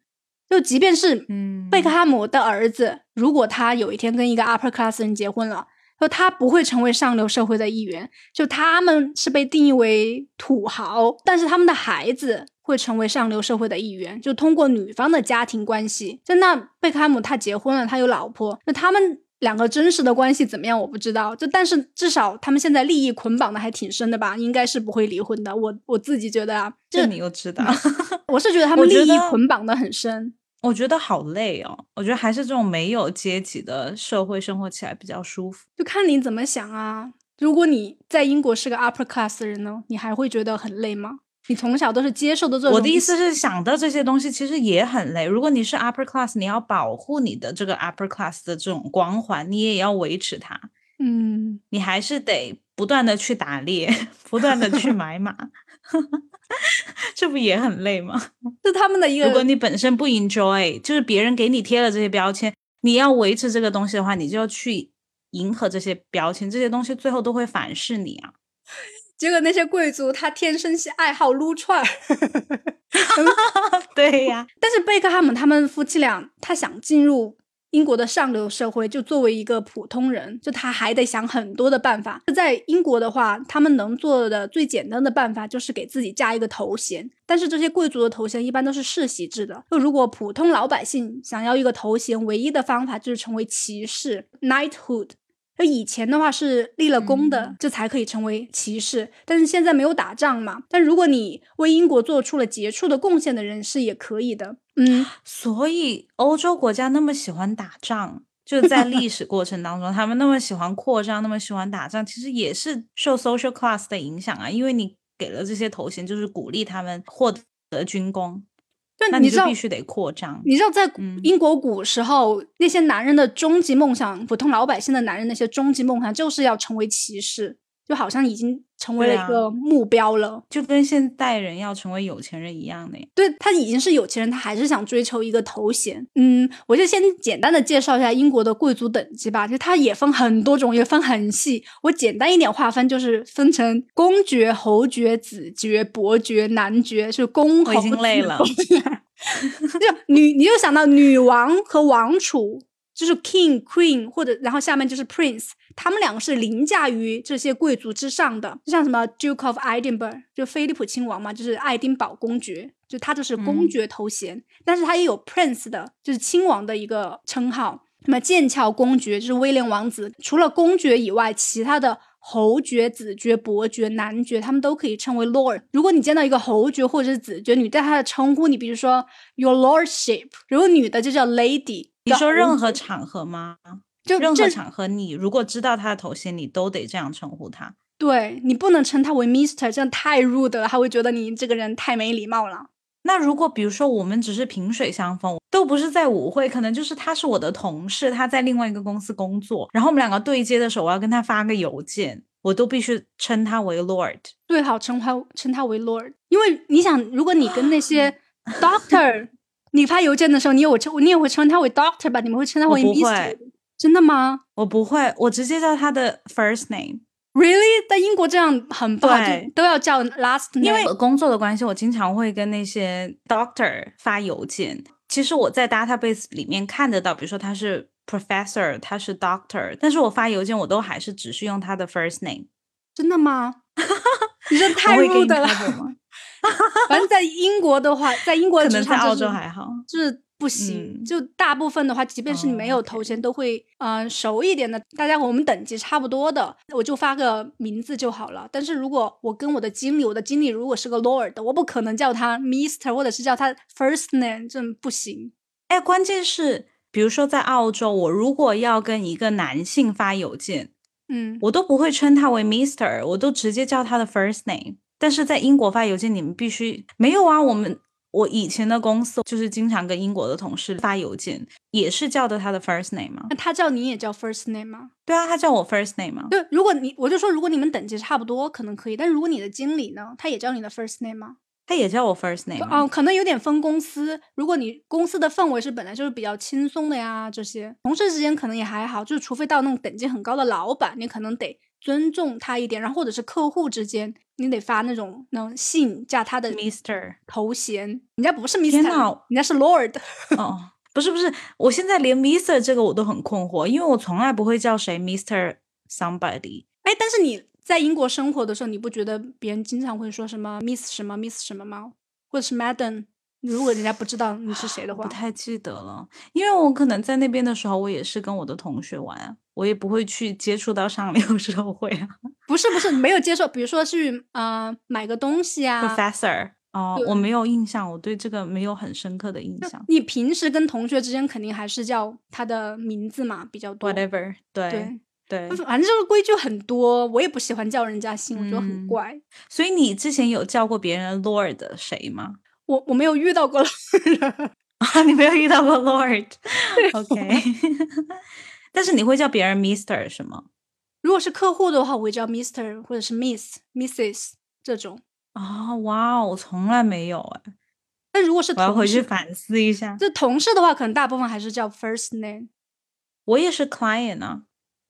就即便是贝克汉姆的儿子，如果他有一天跟一个 upper class 人结婚了，就他不会成为上流社会的一员，就他们是被定义为土豪，但是他们的孩子会成为上流社会的一员，就通过女方的家庭关系。就那贝克汉姆他结婚了，他有老婆，那他们两个真实的关系怎么样？我不知道。就但是至少他们现在利益捆绑的还挺深的吧？应该是不会离婚的。我我自己觉得啊，这你又知道，我是觉得他们利益捆绑的很深。我觉得好累哦，我觉得还是这种没有阶级的社会生活起来比较舒服。就看你怎么想啊。如果你在英国是个 upper class 的人呢，你还会觉得很累吗？你从小都是接受的这种。我的意思是，想到这些东西其实也很累。如果你是 upper class，你要保护你的这个 upper class 的这种光环，你也要维持它。嗯，你还是得不断的去打猎，不断的去买马。这不也很累吗？是他们的一个。如果你本身不 enjoy，就是别人给你贴了这些标签，你要维持这个东西的话，你就要去迎合这些标签，这些东西最后都会反噬你啊。结果那些贵族他天生是爱好撸串儿，对呀。但是贝克汉姆他们夫妻俩，他想进入。英国的上流社会，就作为一个普通人，就他还得想很多的办法。在英国的话，他们能做的最简单的办法就是给自己加一个头衔。但是这些贵族的头衔一般都是世袭制的。就如果普通老百姓想要一个头衔，唯一的方法就是成为骑士 （knighthood）。就以前的话是立了功的，这才可以成为骑士。但是现在没有打仗嘛。但如果你为英国做出了杰出的贡献的人士，也可以的。嗯，所以欧洲国家那么喜欢打仗，就在历史过程当中，他们那么喜欢扩张，那么喜欢打仗，其实也是受 social class 的影响啊。因为你给了这些头衔，就是鼓励他们获得军功，那你就必须得扩张。你知道，在英国古时候，那些男人的终极梦想，普通老百姓的男人那些终极梦想，就是要成为骑士。就好像已经成为了一个目标了，就跟现代人要成为有钱人一样的。对他已经是有钱人，他还是想追求一个头衔。嗯，我就先简单的介绍一下英国的贵族等级吧，就它也分很多种，也分很细。我简单一点划分，就是分成公爵、侯爵、子爵、伯爵、男爵，是公侯累了。就女，你就想到女王和王储。就是 king queen 或者然后下面就是 prince，他们两个是凌驾于这些贵族之上的，就像什么 Duke of Edinburgh，就菲利普亲王嘛，就是爱丁堡公爵，就他就是公爵头衔，但是他也有 prince 的，就是亲王的一个称号。那么剑桥公爵就是威廉王子，除了公爵以外，其他的。侯爵、子爵、伯爵、男爵，他们都可以称为 lord。如果你见到一个侯爵或者是子爵，你对他的称呼，你比如说 your lordship，如果女的就叫 lady。你说任何场合吗？就任何场合，你如果知道他的头衔，你都得这样称呼他。对你不能称他为 Mister，这样太 rude 了，他会觉得你这个人太没礼貌了。那如果比如说我们只是萍水相逢，都不是在舞会，可能就是他是我的同事，他在另外一个公司工作，然后我们两个对接的时候，我要跟他发个邮件，我都必须称他为 Lord，最好称他称他为 Lord，因为你想，如果你跟那些 Doctor，你发邮件的时候，你有称你也会称他为 Doctor 吧？你们会称他为 Mister？真的吗？我不会，我直接叫他的 First name。Really，在英国这样很不好，都要叫 last name。因为工作的关系，我经常会跟那些 doctor 发邮件。其实我在 database 里面看得到，比如说他是 professor，他是 doctor，但是我发邮件我都还是只是用他的 first name。真的吗？你这太 rude 了。反正，在英国的话，在英国可能在澳洲还好，就是。不行，就大部分的话，即便是你没有头衔，都会嗯熟一点的。大家我们等级差不多的，我就发个名字就好了。但是如果我跟我的经理，我的经理如果是个 Lord，我不可能叫他 Mister 或者是叫他 First Name，这不行。哎，关键是，比如说在澳洲，我如果要跟一个男性发邮件，嗯，我都不会称他为 Mister，我都直接叫他的 First Name。但是在英国发邮件，你们必须没有啊，我们。我以前的公司就是经常跟英国的同事发邮件，也是叫的他的 first name 吗？那他叫你也叫 first name 吗？对啊，他叫我 first name 吗？对，如果你我就说，如果你们等级差不多，可能可以。但如果你的经理呢，他也叫你的 first name 吗？他也叫我 first name。哦，可能有点分公司。如果你公司的氛围是本来就是比较轻松的呀，这些同事之间可能也还好。就是除非到那种等级很高的老板，你可能得尊重他一点。然后或者是客户之间。你得发那种那种信加他的 Mister 头衔，人家不是 Mister，人家是 Lord。哦，不是不是，我现在连 Mister 这个我都很困惑，因为我从来不会叫谁 Mister somebody。哎，但是你在英国生活的时候，你不觉得别人经常会说什么 Miss 什么 Miss 什么吗？或者是 Madam？如果人家不知道你是谁的话，不太记得了，因为我可能在那边的时候，我也是跟我的同学玩，我也不会去接触到上流 社会啊。不是不是，没有接受，比如说去呃买个东西啊。Professor，哦，我没有印象，我对这个没有很深刻的印象。你平时跟同学之间肯定还是叫他的名字嘛，比较多。Whatever，对对，反正这个规矩很多，我也不喜欢叫人家姓，我觉得很怪。所以你之前有叫过别人 Lord 谁吗？我我没有遇到过 啊，你没有遇到过 Lord，OK，但是你会叫别人 Mister 是吗？如果是客户的话，我会叫 Mister 或者是 Miss、Mrs 这种。啊，哇哦，我从来没有哎。那如果是我要回去反思一下。这同事的话，可能大部分还是叫 First Name。我也是 Client 啊，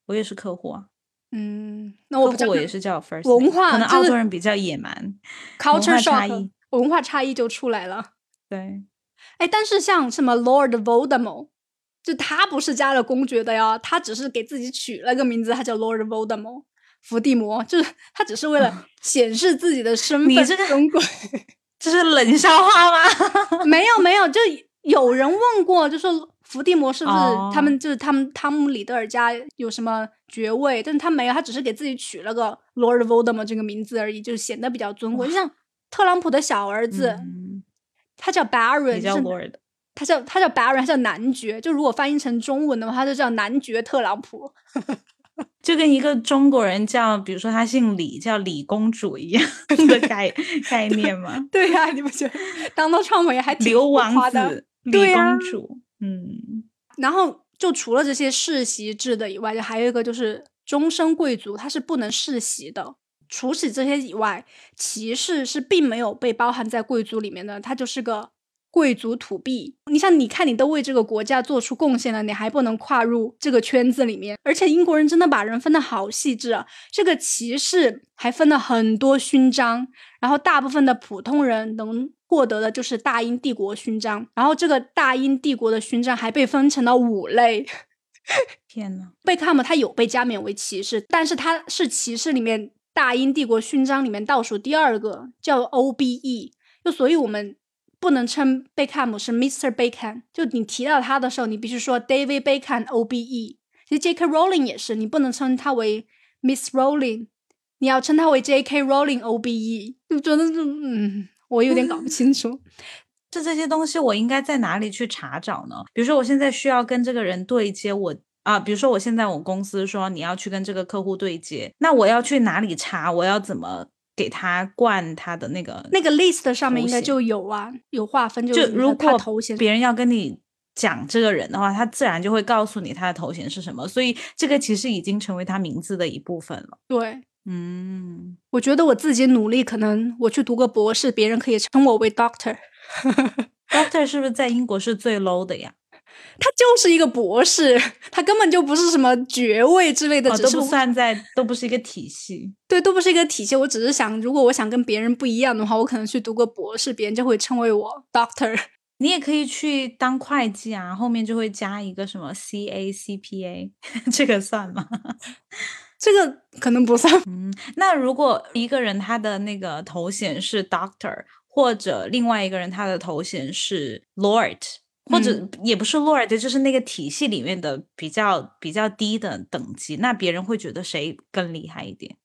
我也是客户啊。嗯，那我我也是叫 First。文化可能澳洲人比较野蛮，culture 差异。文化差异就出来了，对，哎，但是像什么 Lord Voldemort，就他不是加了公爵的呀，他只是给自己取了个名字，他叫 Lord Voldemort，伏地魔，就是他只是为了显示自己的身份。你这个中国，这是冷笑话吗？没有没有，就有人问过，就说伏地魔是不是他们就是他们汤姆里德尔家有什么爵位，但是他没有，他只是给自己取了个 Lord Voldemort 这个名字而已，就是显得比较尊贵，就像。特朗普的小儿子，他叫 Baron，叫 Lord，他叫他叫 Baron，他叫男爵。就如果翻译成中文的话，他就叫男爵特朗普。就跟一个中国人叫，比如说他姓李，叫李公主一样的概概念吗？对呀，你不觉得当到创维还挺刘王子、李公主？嗯。然后就除了这些世袭制的以外，就还有一个就是终身贵族，他是不能世袭的。除此这些以外，骑士是并没有被包含在贵族里面的，他就是个贵族土币。你像，你看，你都为这个国家做出贡献了，你还不能跨入这个圈子里面？而且英国人真的把人分的好细致啊！这个骑士还分了很多勋章，然后大部分的普通人能获得的就是大英帝国勋章，然后这个大英帝国的勋章还被分成了五类。天呐，贝克汉姆他有被加冕为骑士，但是他是骑士里面大英帝国勋章里面倒数第二个，叫 OBE。就所以我们不能称贝克汉姆是 Mr. Beckham，就你提到他的时候，你必须说 David Beckham OBE。其实 J.K. Rowling 也是，你不能称他为 Miss Rowling，你要称他为 J.K. Rowling OBE。就真的是，嗯，我有点搞不清楚。这这些东西我应该在哪里去查找呢？比如说我现在需要跟这个人对接，我啊，比如说我现在我公司说你要去跟这个客户对接，那我要去哪里查？我要怎么给他灌他的那个那个 list 上面应该就有啊，有划分，就如果头衔别人要跟你讲这个人的话，他自然就会告诉你他的头衔是什么，所以这个其实已经成为他名字的一部分了。对，嗯，我觉得我自己努力，可能我去读个博士，别人可以称我为 doctor。Doctor 是不是在英国是最 low 的呀？他就是一个博士，他根本就不是什么爵位之类的，哦、只是都不算在，都不是一个体系。对，都不是一个体系。我只是想，如果我想跟别人不一样的话，我可能去读个博士，别人就会称为我 Doctor。你也可以去当会计啊，后面就会加一个什么 CA、CPA，这个算吗？这个可能不算。嗯，那如果一个人他的那个头衔是 Doctor。或者另外一个人他的头衔是 Lord，或者也不是 Lord，、嗯、就是那个体系里面的比较比较低的等级，那别人会觉得谁更厉害一点？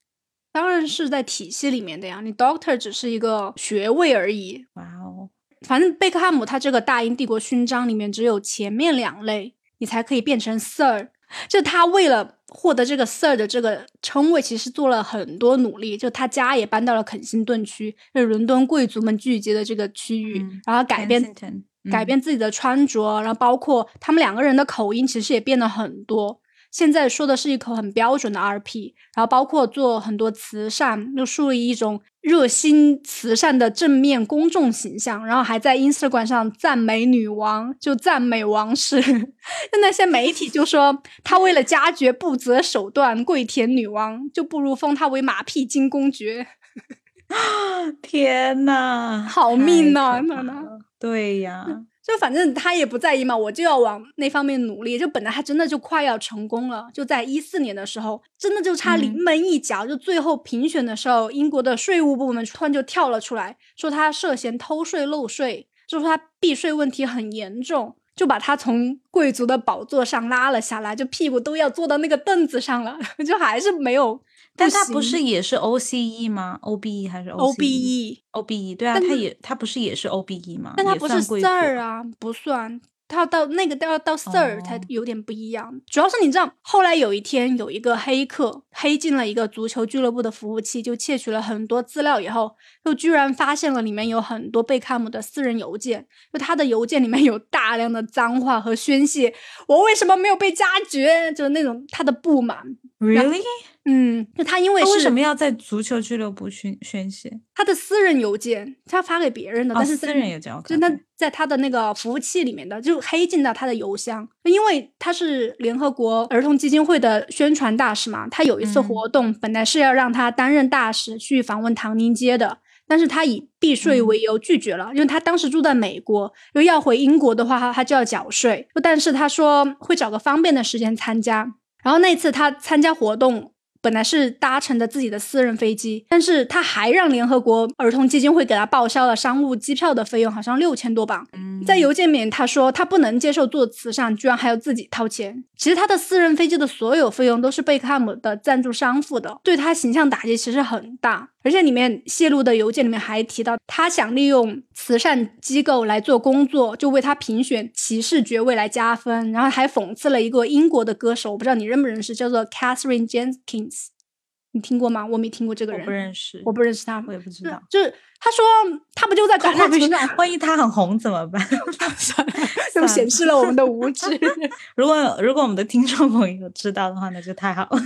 当然是在体系里面的呀，你 Doctor 只是一个学位而已。哇哦，反正贝克汉姆他这个大英帝国勋章里面只有前面两类，你才可以变成 Sir。就他为了获得这个 Sir 的这个称谓，其实做了很多努力。就他家也搬到了肯辛顿区，就是伦敦贵族们聚集的这个区域，嗯、然后改变、嗯、改变自己的穿着，然后包括他们两个人的口音，其实也变得很多。现在说的是一口很标准的 RP，然后包括做很多慈善，又树立一种热心慈善的正面公众形象，然后还在 Instagram 上赞美女王，就赞美王室。就那些媒体就说他为了家爵不择手段，跪舔女王，就不如封他为马屁精公爵。天呐，好命呐、啊！娜娜，对呀。就反正他也不在意嘛，我就要往那方面努力。就本来他真的就快要成功了，就在一四年的时候，真的就差临门一脚。嗯、就最后评选的时候，英国的税务部门突然就跳了出来，说他涉嫌偷税漏税，就说他避税问题很严重，就把他从贵族的宝座上拉了下来，就屁股都要坐到那个凳子上了，就还是没有。但他不是也是 OCE 吗？OBE 还是 OBE？OBE 对啊，他也他不是也是 OBE 吗？但他不是 Sir 啊，不算。他要到那个都要到 Sir 才有点不一样。哦、主要是你知道，后来有一天有一个黑客黑进了一个足球俱乐部的服务器，就窃取了很多资料以后，又居然发现了里面有很多贝克汉姆的私人邮件，就他的邮件里面有大量的脏话和宣泄，我为什么没有被加爵？就是那种他的不满。Really？嗯，就他因为他为什么要在足球俱乐部宣宣泄？他的私人邮件，他发给别人的，哦、但是私人邮件，就他在他的那个服务器里面的，就黑进到他的邮箱。因为他是联合国儿童基金会的宣传大使嘛，他有一次活动，嗯、本来是要让他担任大使去访问唐宁街的。但是他以避税为由拒绝了，嗯、因为他当时住在美国，又要回英国的话，他就要缴税。但是他说会找个方便的时间参加。然后那次他参加活动，本来是搭乘的自己的私人飞机，但是他还让联合国儿童基金会给他报销了商务机票的费用，好像六千多镑。嗯、在邮件里面他说他不能接受做慈善，居然还要自己掏钱。其实他的私人飞机的所有费用都是贝克汉姆的赞助商付的，对他形象打击其实很大。而且里面泄露的邮件里面还提到，他想利用慈善机构来做工作，就为他评选骑士爵位来加分，然后还讽刺了一个英国的歌手，我不知道你认不认识，叫做 Catherine Jenkins，你听过吗？我没听过这个人，我不认识，我不认识他，我也不知道。就是他说他不就在橄榄球上，万一他很红怎么办？就 显示了我们的无知。如果如果我们的听众朋友知道的话，那就太好了。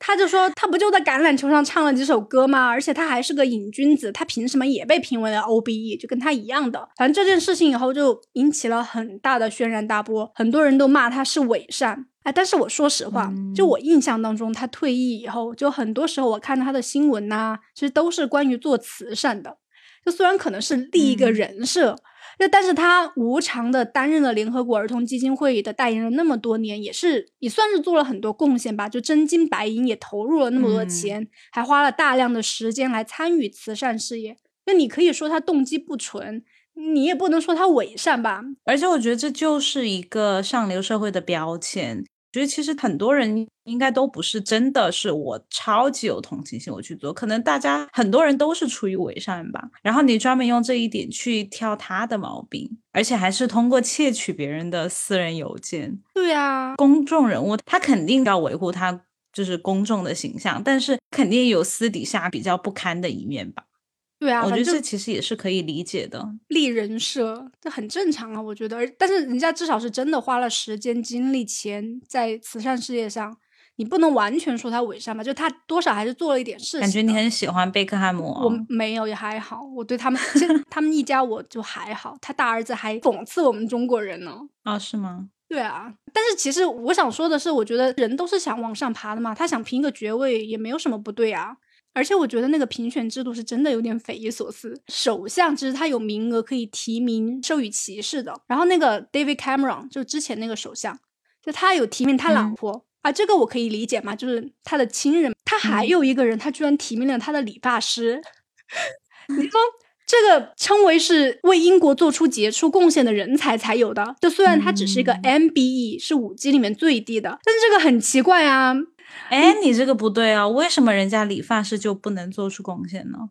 他就说他不就在橄榄球上唱了几首歌吗？而且他还是个瘾君子，他凭什么也被评为了 OBE？就跟他一样的。反正这件事情以后就引起了很大的轩然大波，很多人都骂他是伪善。哎，但是我说实话，嗯、就我印象当中，他退役以后，就很多时候我看他的新闻呐、啊，其实都是关于做慈善的。就虽然可能是立一个人设，嗯、就但是他无偿的担任了联合国儿童基金会的代言人那么多年，也是也算是做了很多贡献吧。就真金白银也投入了那么多钱，还花了大量的时间来参与慈善事业。那你可以说他动机不纯，你也不能说他伪善吧。而且我觉得这就是一个上流社会的标签。觉得其实很多人应该都不是真的是我超级有同情心我去做，可能大家很多人都是出于伪善吧。然后你专门用这一点去挑他的毛病，而且还是通过窃取别人的私人邮件。对啊，公众人物他肯定要维护他就是公众的形象，但是肯定有私底下比较不堪的一面吧。对啊，我觉得这其实也是可以理解的，立人设这很正常啊。我觉得，但是人家至少是真的花了时间、精力、钱在慈善事业上，你不能完全说他伪善吧？就他多少还是做了一点事情。感觉你很喜欢贝克汉姆，我没有也还好，我对他们 他们一家我就还好。他大儿子还讽刺我们中国人呢。啊，是吗？对啊，但是其实我想说的是，我觉得人都是想往上爬的嘛，他想评个爵位也没有什么不对啊。而且我觉得那个评选制度是真的有点匪夷所思。首相其实他有名额可以提名授予骑士的，然后那个 David Cameron 就之前那个首相，就他有提名他老婆啊，这个我可以理解嘛，就是他的亲人。他还有一个人，他居然提名了他的理发师。你说这个称为是为英国做出杰出贡献的人才才有的，就虽然他只是一个 MBE，是五级里面最低的，但是这个很奇怪啊。哎，你这个不对啊！为什么人家理发师就不能做出贡献呢？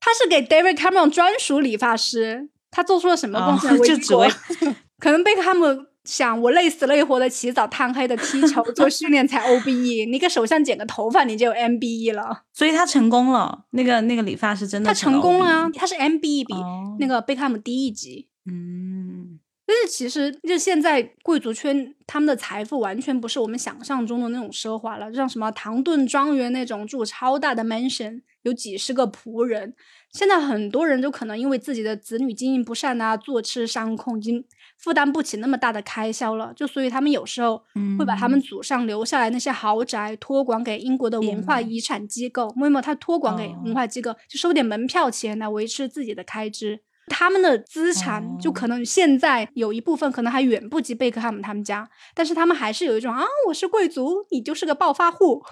他是给 David Cameron 专属理发师，他做出了什么贡献？就只为 可能贝克汉姆想我累死累活的起早贪黑的踢球做训练才 OBE，你给首相剪个头发你就有 MBE 了，所以他成功了。那个那个理发师真的他成功了啊！他是 MBE 比那个贝克汉姆低一级，嗯。但是其实，就现在贵族圈，他们的财富完全不是我们想象中的那种奢华了，像什么唐顿庄园那种住超大的 mansion，有几十个仆人。现在很多人都可能因为自己的子女经营不善啊，坐吃山空，已经负担不起那么大的开销了。就所以他们有时候会把他们祖上留下来那些豪宅托管给英国的文化遗产机构，没有他托管给文化机构，就收点门票钱来维持自己的开支。他们的资产就可能现在有一部分可能还远不及贝克汉姆他们家，但是他们还是有一种啊，我是贵族，你就是个暴发户，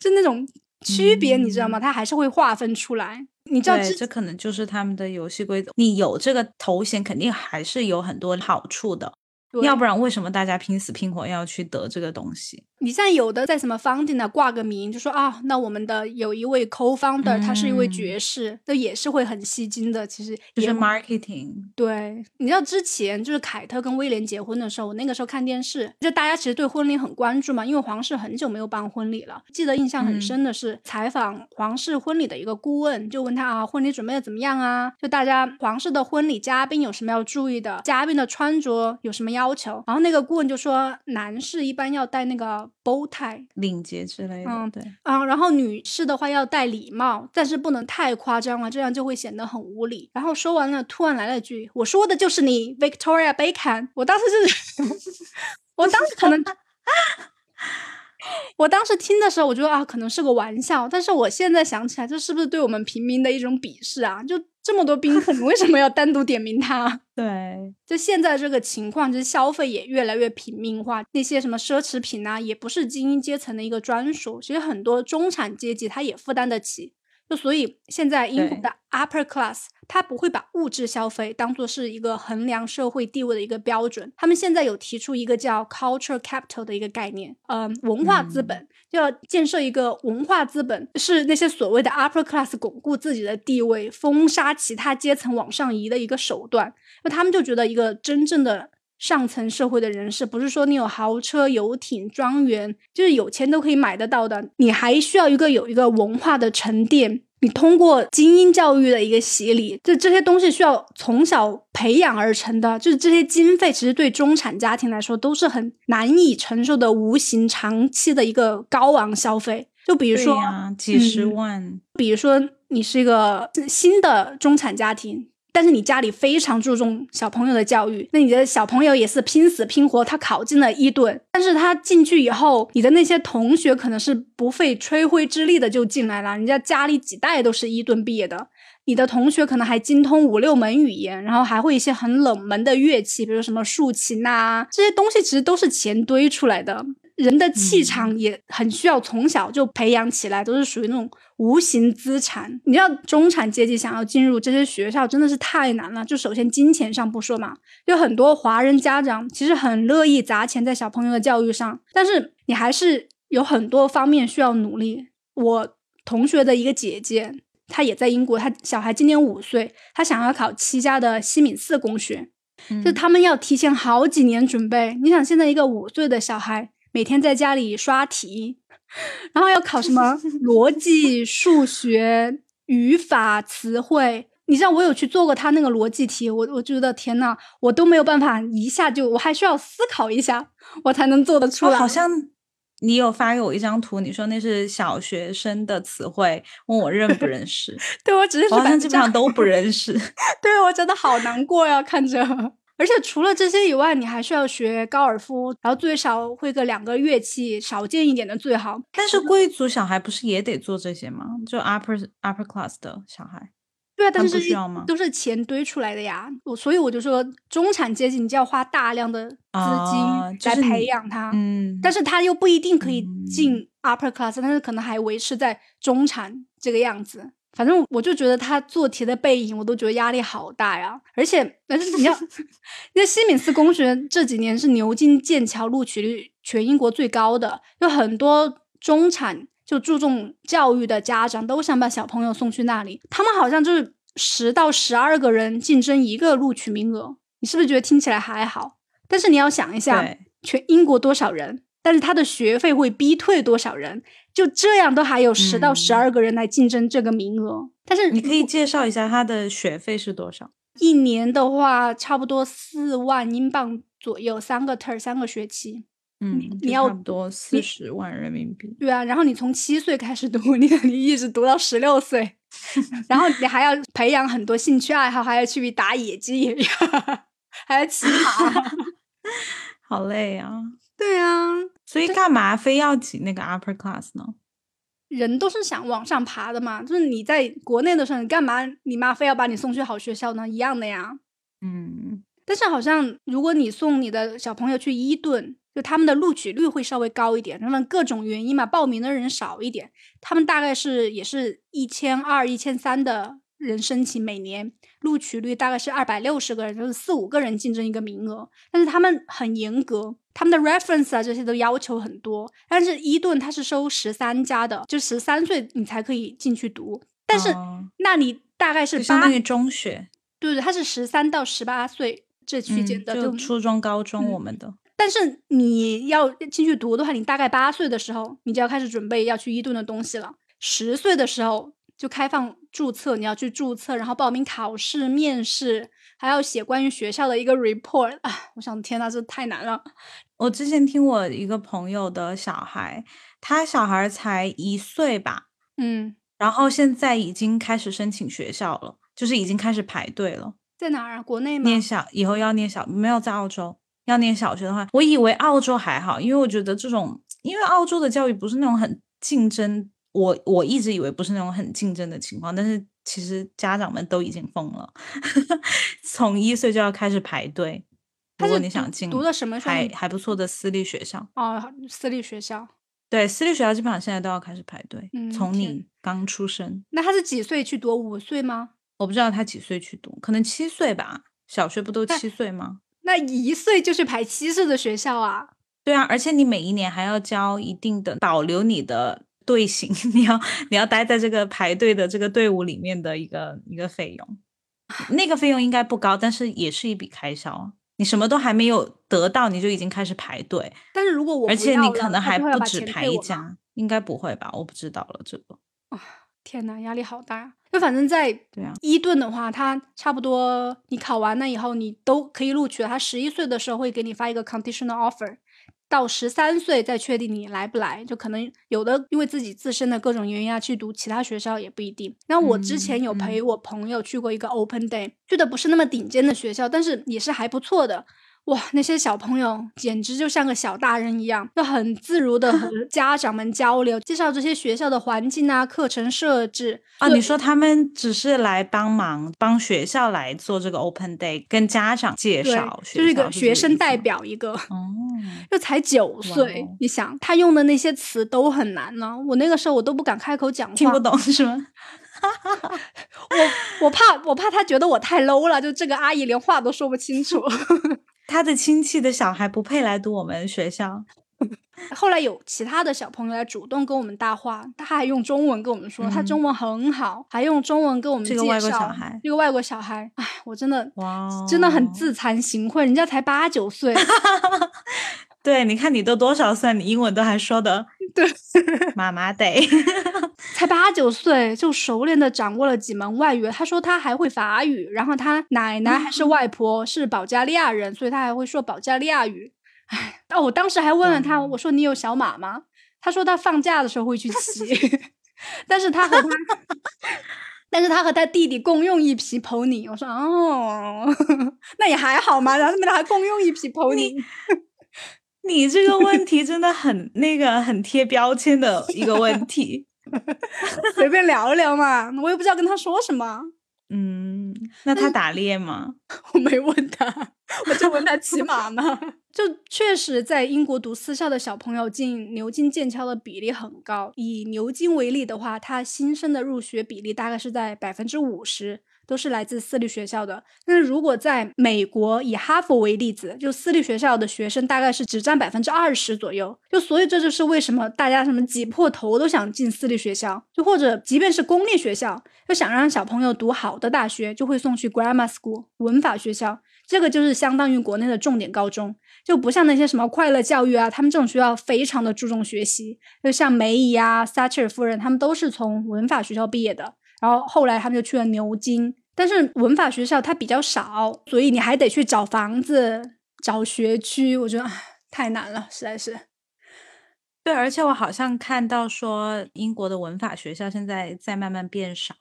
就那种区别，你知道吗？他还是会划分出来。你知道，这可能就是他们的游戏规则。你有这个头衔，肯定还是有很多好处的。要不然为什么大家拼死拼活要去得这个东西？你像有的在什么 founding 呢挂个名，就说啊，那我们的有一位 co-founder，他是一位爵士，这也是会很吸睛的。其实就是 marketing。对，你知道之前就是凯特跟威廉结婚的时候，我那个时候看电视，就大家其实对婚礼很关注嘛，因为皇室很久没有办婚礼了。记得印象很深的是采访皇室婚礼的一个顾问，就问他啊，婚礼准备的怎么样啊？就大家皇室的婚礼嘉宾有什么要注意的？嘉宾的穿着有什么要求？然后那个顾问就说，男士一般要戴那个。Bow tie 领结之类的，嗯，对啊，然后女士的话要戴礼帽，但是不能太夸张了，这样就会显得很无礼。然后说完了，突然来了句：“我说的就是你，Victoria Beckham。”我当时就是，我当时可能，我当时听的时候，我觉得啊，可能是个玩笑，但是我现在想起来，这是不是对我们平民的一种鄙视啊？就。这么多宾客，你为什么要单独点名他？对，就现在这个情况，就是消费也越来越平民化，那些什么奢侈品啊，也不是精英阶层的一个专属，其实很多中产阶级他也负担得起。就所以现在英国的 upper class，他不会把物质消费当做是一个衡量社会地位的一个标准。他们现在有提出一个叫 culture capital 的一个概念，嗯，文化资本，就要建设一个文化资本，是那些所谓的 upper class 巩固自己的地位、封杀其他阶层往上移的一个手段。那他们就觉得一个真正的。上层社会的人士，不是说你有豪车、游艇、庄园，就是有钱都可以买得到的。你还需要一个有一个文化的沉淀，你通过精英教育的一个洗礼，就这些东西需要从小培养而成的。就是这些经费，其实对中产家庭来说都是很难以承受的，无形长期的一个高昂消费。就比如说几十万，比如说你是一个新的中产家庭。但是你家里非常注重小朋友的教育，那你的小朋友也是拼死拼活，他考进了伊顿。但是他进去以后，你的那些同学可能是不费吹灰之力的就进来了，人家家里几代都是伊顿毕业的。你的同学可能还精通五六门语言，然后还会一些很冷门的乐器，比如什么竖琴呐，这些东西其实都是钱堆出来的。人的气场也很需要从小就培养起来，都是属于那种无形资产。你知道中产阶级想要进入这些学校真的是太难了。就首先金钱上不说嘛，有很多华人家长其实很乐意砸钱在小朋友的教育上，但是你还是有很多方面需要努力。我同学的一个姐姐，她也在英国，她小孩今年五岁，她想要考七家的西敏寺公学，就他们要提前好几年准备。你想现在一个五岁的小孩。每天在家里刷题，然后要考什么 逻辑、数学、语法、词汇。你知道我有去做过他那个逻辑题，我我觉得天呐，我都没有办法一下就，我还需要思考一下，我才能做得出来。好像你有发给我一张图，你说那是小学生的词汇，问我认不认识？对我只是好像基本上都不认识。对我真的好难过呀，看着。而且除了这些以外，你还需要学高尔夫，然后最少会个两个乐器，少见一点的最好。但是贵族小孩不是也得做这些吗？就 upper upper class 的小孩，对啊，但是需要吗？都是钱堆出来的呀。我所以我就说，中产阶级你就要花大量的资金来培养他，嗯，但是他又不一定可以进 upper class，但是可能还维持在中产这个样子。反正我就觉得他做题的背影，我都觉得压力好大呀。而且，但是你要，因为西敏寺公学这几年是牛津、剑桥录取率全英国最高的，有很多中产就注重教育的家长都想把小朋友送去那里。他们好像就是十到十二个人竞争一个录取名额，你是不是觉得听起来还好？但是你要想一下，全英国多少人？但是他的学费会逼退多少人？就这样都还有十到十二个人来竞争这个名额。但是你可以介绍一下他的学费是多少？一年的话，差不多四万英镑左右，三个 term 三个学期。嗯，你要差不多四十万人民币。对啊，然后你从七岁开始读，你你一直读到十六岁，然后你还要培养很多兴趣爱好，还要去打野鸡，还要骑马，好累啊。对啊，所以干嘛非要挤那个 upper class 呢？人都是想往上爬的嘛。就是你在国内的时候，你干嘛你妈非要把你送去好学校呢？一样的呀。嗯，但是好像如果你送你的小朋友去伊顿，就他们的录取率会稍微高一点，他们各种原因嘛，报名的人少一点。他们大概是也是一千二、一千三的人申请，每年录取率大概是二百六十个人，就是四五个人竞争一个名额。但是他们很严格。他们的 reference 啊，这些都要求很多。但是伊顿它是收十三家的，就十三岁你才可以进去读。但是那你大概是相当于中学，对对，它是十三到十八岁这区间的，就初中、高中我们的。但是你要进去读的话，你大概八岁的时候，你就要开始准备要去伊顿的东西了。十岁的时候就开放注册，你要去注册，然后报名考试、面试，还要写关于学校的一个 report 啊！我想，天呐，这太难了。我之前听我一个朋友的小孩，他小孩才一岁吧，嗯，然后现在已经开始申请学校了，就是已经开始排队了。在哪儿啊？国内吗？念小以后要念小，没有在澳洲要念小学的话，我以为澳洲还好，因为我觉得这种，因为澳洲的教育不是那种很竞争，我我一直以为不是那种很竞争的情况，但是其实家长们都已经疯了，从一岁就要开始排队。如果你想进读的什么还还不错的私立学校哦，私立学校对私立学校基本上现在都要开始排队，从你刚出生。那他是几岁去读？五岁吗？我不知道他几岁去读，可能七岁吧。小学不都七岁吗？那一岁就去排七岁的学校啊？对啊，而且你每一年还要交一定的保留你的队形，你要你要待在这个排队的这个队伍里面的一个一个费用。那个费用应该不高，但是也是一笔开销。你什么都还没有得到，你就已经开始排队。但是如果我而且你可能还不止排一家，应该不会吧？我不知道了，这个啊，天呐，压力好大。就反正在对啊，伊顿的话，他差不多你考完了以后，你都可以录取了。他十一岁的时候会给你发一个 conditional offer。到十三岁再确定你来不来，就可能有的因为自己自身的各种原因啊，去读其他学校也不一定。那我之前有陪我朋友去过一个 open day，去的不是那么顶尖的学校，但是也是还不错的。哇，那些小朋友简直就像个小大人一样，就很自如的和 家长们交流，介绍这些学校的环境啊、课程设置啊。你说他们只是来帮忙，帮学校来做这个 Open Day，跟家长介绍，就是一个学生代表一个。哦，又才九岁，你想他用的那些词都很难呢。我那个时候我都不敢开口讲话，听不懂是吗？我我怕我怕他觉得我太 low 了，就这个阿姨连话都说不清楚。他的亲戚的小孩不配来读我们学校。后来有其他的小朋友来主动跟我们搭话，他还用中文跟我们说，他中文很好，还用中文跟我们介绍。这个外国小孩，这个外国小孩，哎，我真的哇，真的很自惭形秽，人家才八九岁。对，你看你都多少岁，你英文都还说的 对，妈妈得，才八九岁就熟练的掌握了几门外语。他说他还会法语，然后他奶奶还是外婆是保加利亚人，所以他还会说保加利亚语。哎，哦，我当时还问了他，我说你有小马吗？他说他放假的时候会去骑，但是他和他，但是他和他弟弟共用一匹 pony。我说哦，那也还好嘛，然后他们俩还共用一匹 pony。你这个问题真的很那个很贴标签的一个问题，随便聊一聊嘛，我也不知道跟他说什么。嗯，那他打猎吗？我没问他，我就问他骑马呢。就确实在英国读私校的小朋友进牛津、剑桥的比例很高。以牛津为例的话，他新生的入学比例大概是在百分之五十。都是来自私立学校的。但是如果在美国以哈佛为例子，就私立学校的学生大概是只占百分之二十左右。就所以这就是为什么大家什么挤破头都想进私立学校，就或者即便是公立学校，就想让小朋友读好的大学，就会送去 grammar school 文法学校。这个就是相当于国内的重点高中，就不像那些什么快乐教育啊，他们这种学校非常的注重学习。就像梅姨啊、撒切尔夫人，他们都是从文法学校毕业的。然后后来他们就去了牛津，但是文法学校它比较少，所以你还得去找房子、找学区，我觉得太难了，实在是。对，而且我好像看到说，英国的文法学校现在在慢慢变少，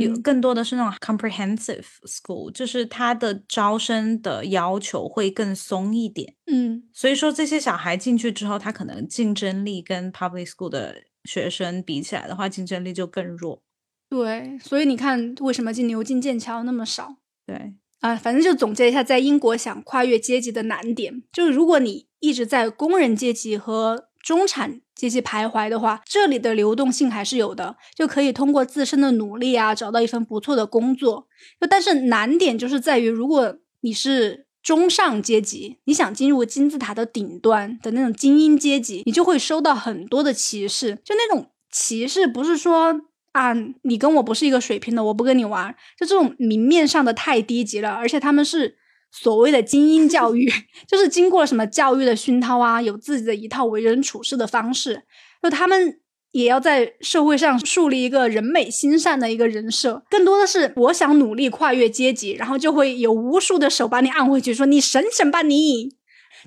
有更多的是那种 comprehensive school，就是它的招生的要求会更松一点。嗯，所以说这些小孩进去之后，他可能竞争力跟 public school 的学生比起来的话，竞争力就更弱。对，所以你看，为什么进牛津、剑桥那么少？对啊，反正就总结一下，在英国想跨越阶级的难点，就是如果你一直在工人阶级和中产阶级徘徊的话，这里的流动性还是有的，就可以通过自身的努力啊，找到一份不错的工作。就但是难点就是在于，如果你是中上阶级，你想进入金字塔的顶端的那种精英阶级，你就会收到很多的歧视。就那种歧视，不是说。啊，你跟我不是一个水平的，我不跟你玩。就这种明面上的太低级了，而且他们是所谓的精英教育，就是经过了什么教育的熏陶啊，有自己的一套为人处事的方式。就他们也要在社会上树立一个人美心善的一个人设，更多的是我想努力跨越阶级，然后就会有无数的手把你按回去，说你省省吧你。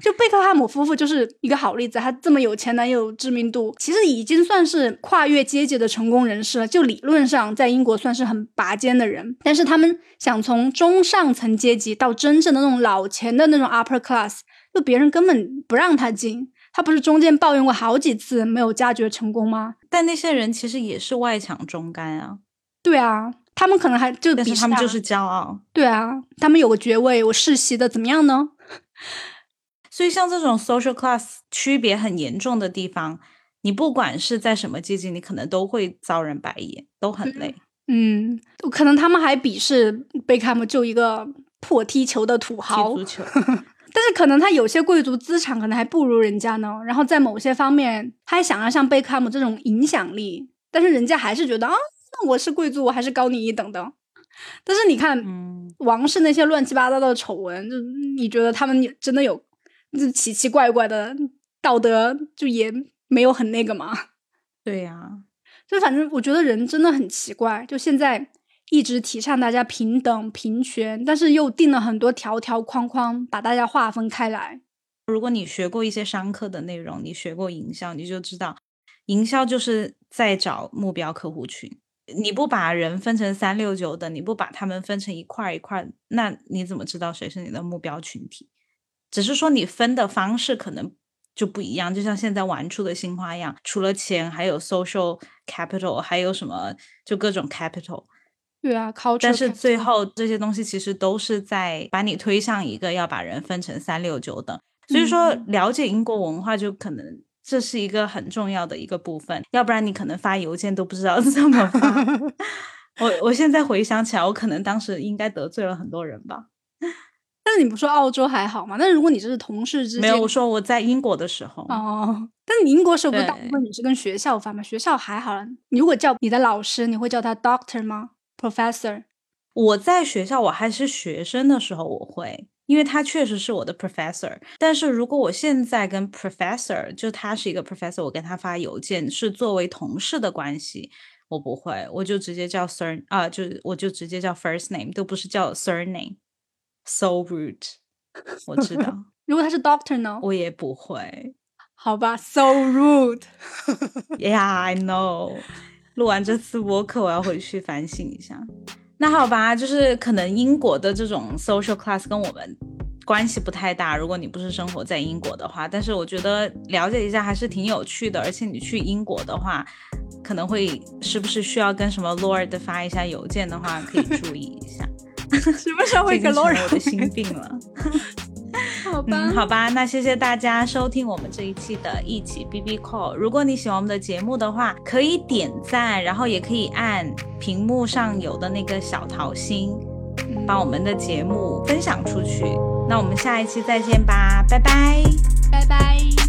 就贝克汉姆夫妇就是一个好例子，他这么有钱，男友知名度，其实已经算是跨越阶级的成功人士了。就理论上，在英国算是很拔尖的人，但是他们想从中上层阶级到真正的那种老钱的那种 upper class，就别人根本不让他进。他不是中间抱怨过好几次没有加爵成功吗？但那些人其实也是外强中干啊。对啊，他们可能还就比他们就是骄傲。对啊，他们有个爵位，我世袭的怎么样呢？所以，像这种 social class 区别很严重的地方，你不管是在什么阶级，你可能都会遭人白眼，都很累。嗯，可能他们还鄙视贝克汉姆就一个破踢球的土豪，踢足球。但是可能他有些贵族资产可能还不如人家呢。然后在某些方面，他还想要像贝克汉姆这种影响力，但是人家还是觉得啊，那我是贵族，我还是高你一等的。但是你看，王室那些乱七八糟的丑闻，就你觉得他们真的有？这奇奇怪怪的道德就也没有很那个嘛，对呀，就反正我觉得人真的很奇怪。就现在一直提倡大家平等平权，但是又定了很多条条框框，把大家划分开来。如果你学过一些商课的内容，你学过营销，你就知道，营销就是在找目标客户群。你不把人分成三六九等，你不把他们分成一块一块，那你怎么知道谁是你的目标群体？只是说你分的方式可能就不一样。就像现在玩出的新花样，除了钱，还有 social capital，还有什么就各种 capital。对啊，但是最后这些东西其实都是在把你推向一个要把人分成三六九等。所以说，了解英国文化就可能这是一个很重要的一个部分，要不然你可能发邮件都不知道 怎么发。我我现在回想起来，我可能当时应该得罪了很多人吧。但是你不说澳洲还好吗？但是如果你这是同事之间，没有，我说我在英国的时候哦。但你英国时候不是大部分你是跟学校发吗？学校还好了。你如果叫你的老师，你会叫他 doctor 吗？professor？我在学校我还是学生的时候，我会，因为他确实是我的 professor。但是如果我现在跟 professor，就他是一个 professor，我跟他发邮件是作为同事的关系。我不会，我就直接叫 sur 啊，就我就直接叫 first name，都不是叫 surname，so rude。我知道，如果他是 doctor 呢？我也不会。好吧，so rude。Yeah，I know。录完这次播客，我要回去反省一下。那好吧，就是可能英国的这种 social class 跟我们。关系不太大，如果你不是生活在英国的话，但是我觉得了解一下还是挺有趣的。而且你去英国的话，可能会是不是需要跟什么 Lord 发一下邮件的话，可以注意一下。什么时候会跟 Lord？我的 心病了。好吧，好吧，那谢谢大家收听我们这一期的一起 B B Call。如果你喜欢我们的节目的话，可以点赞，然后也可以按屏幕上有的那个小桃心。把我们的节目分享出去，那我们下一期再见吧，拜拜，拜拜。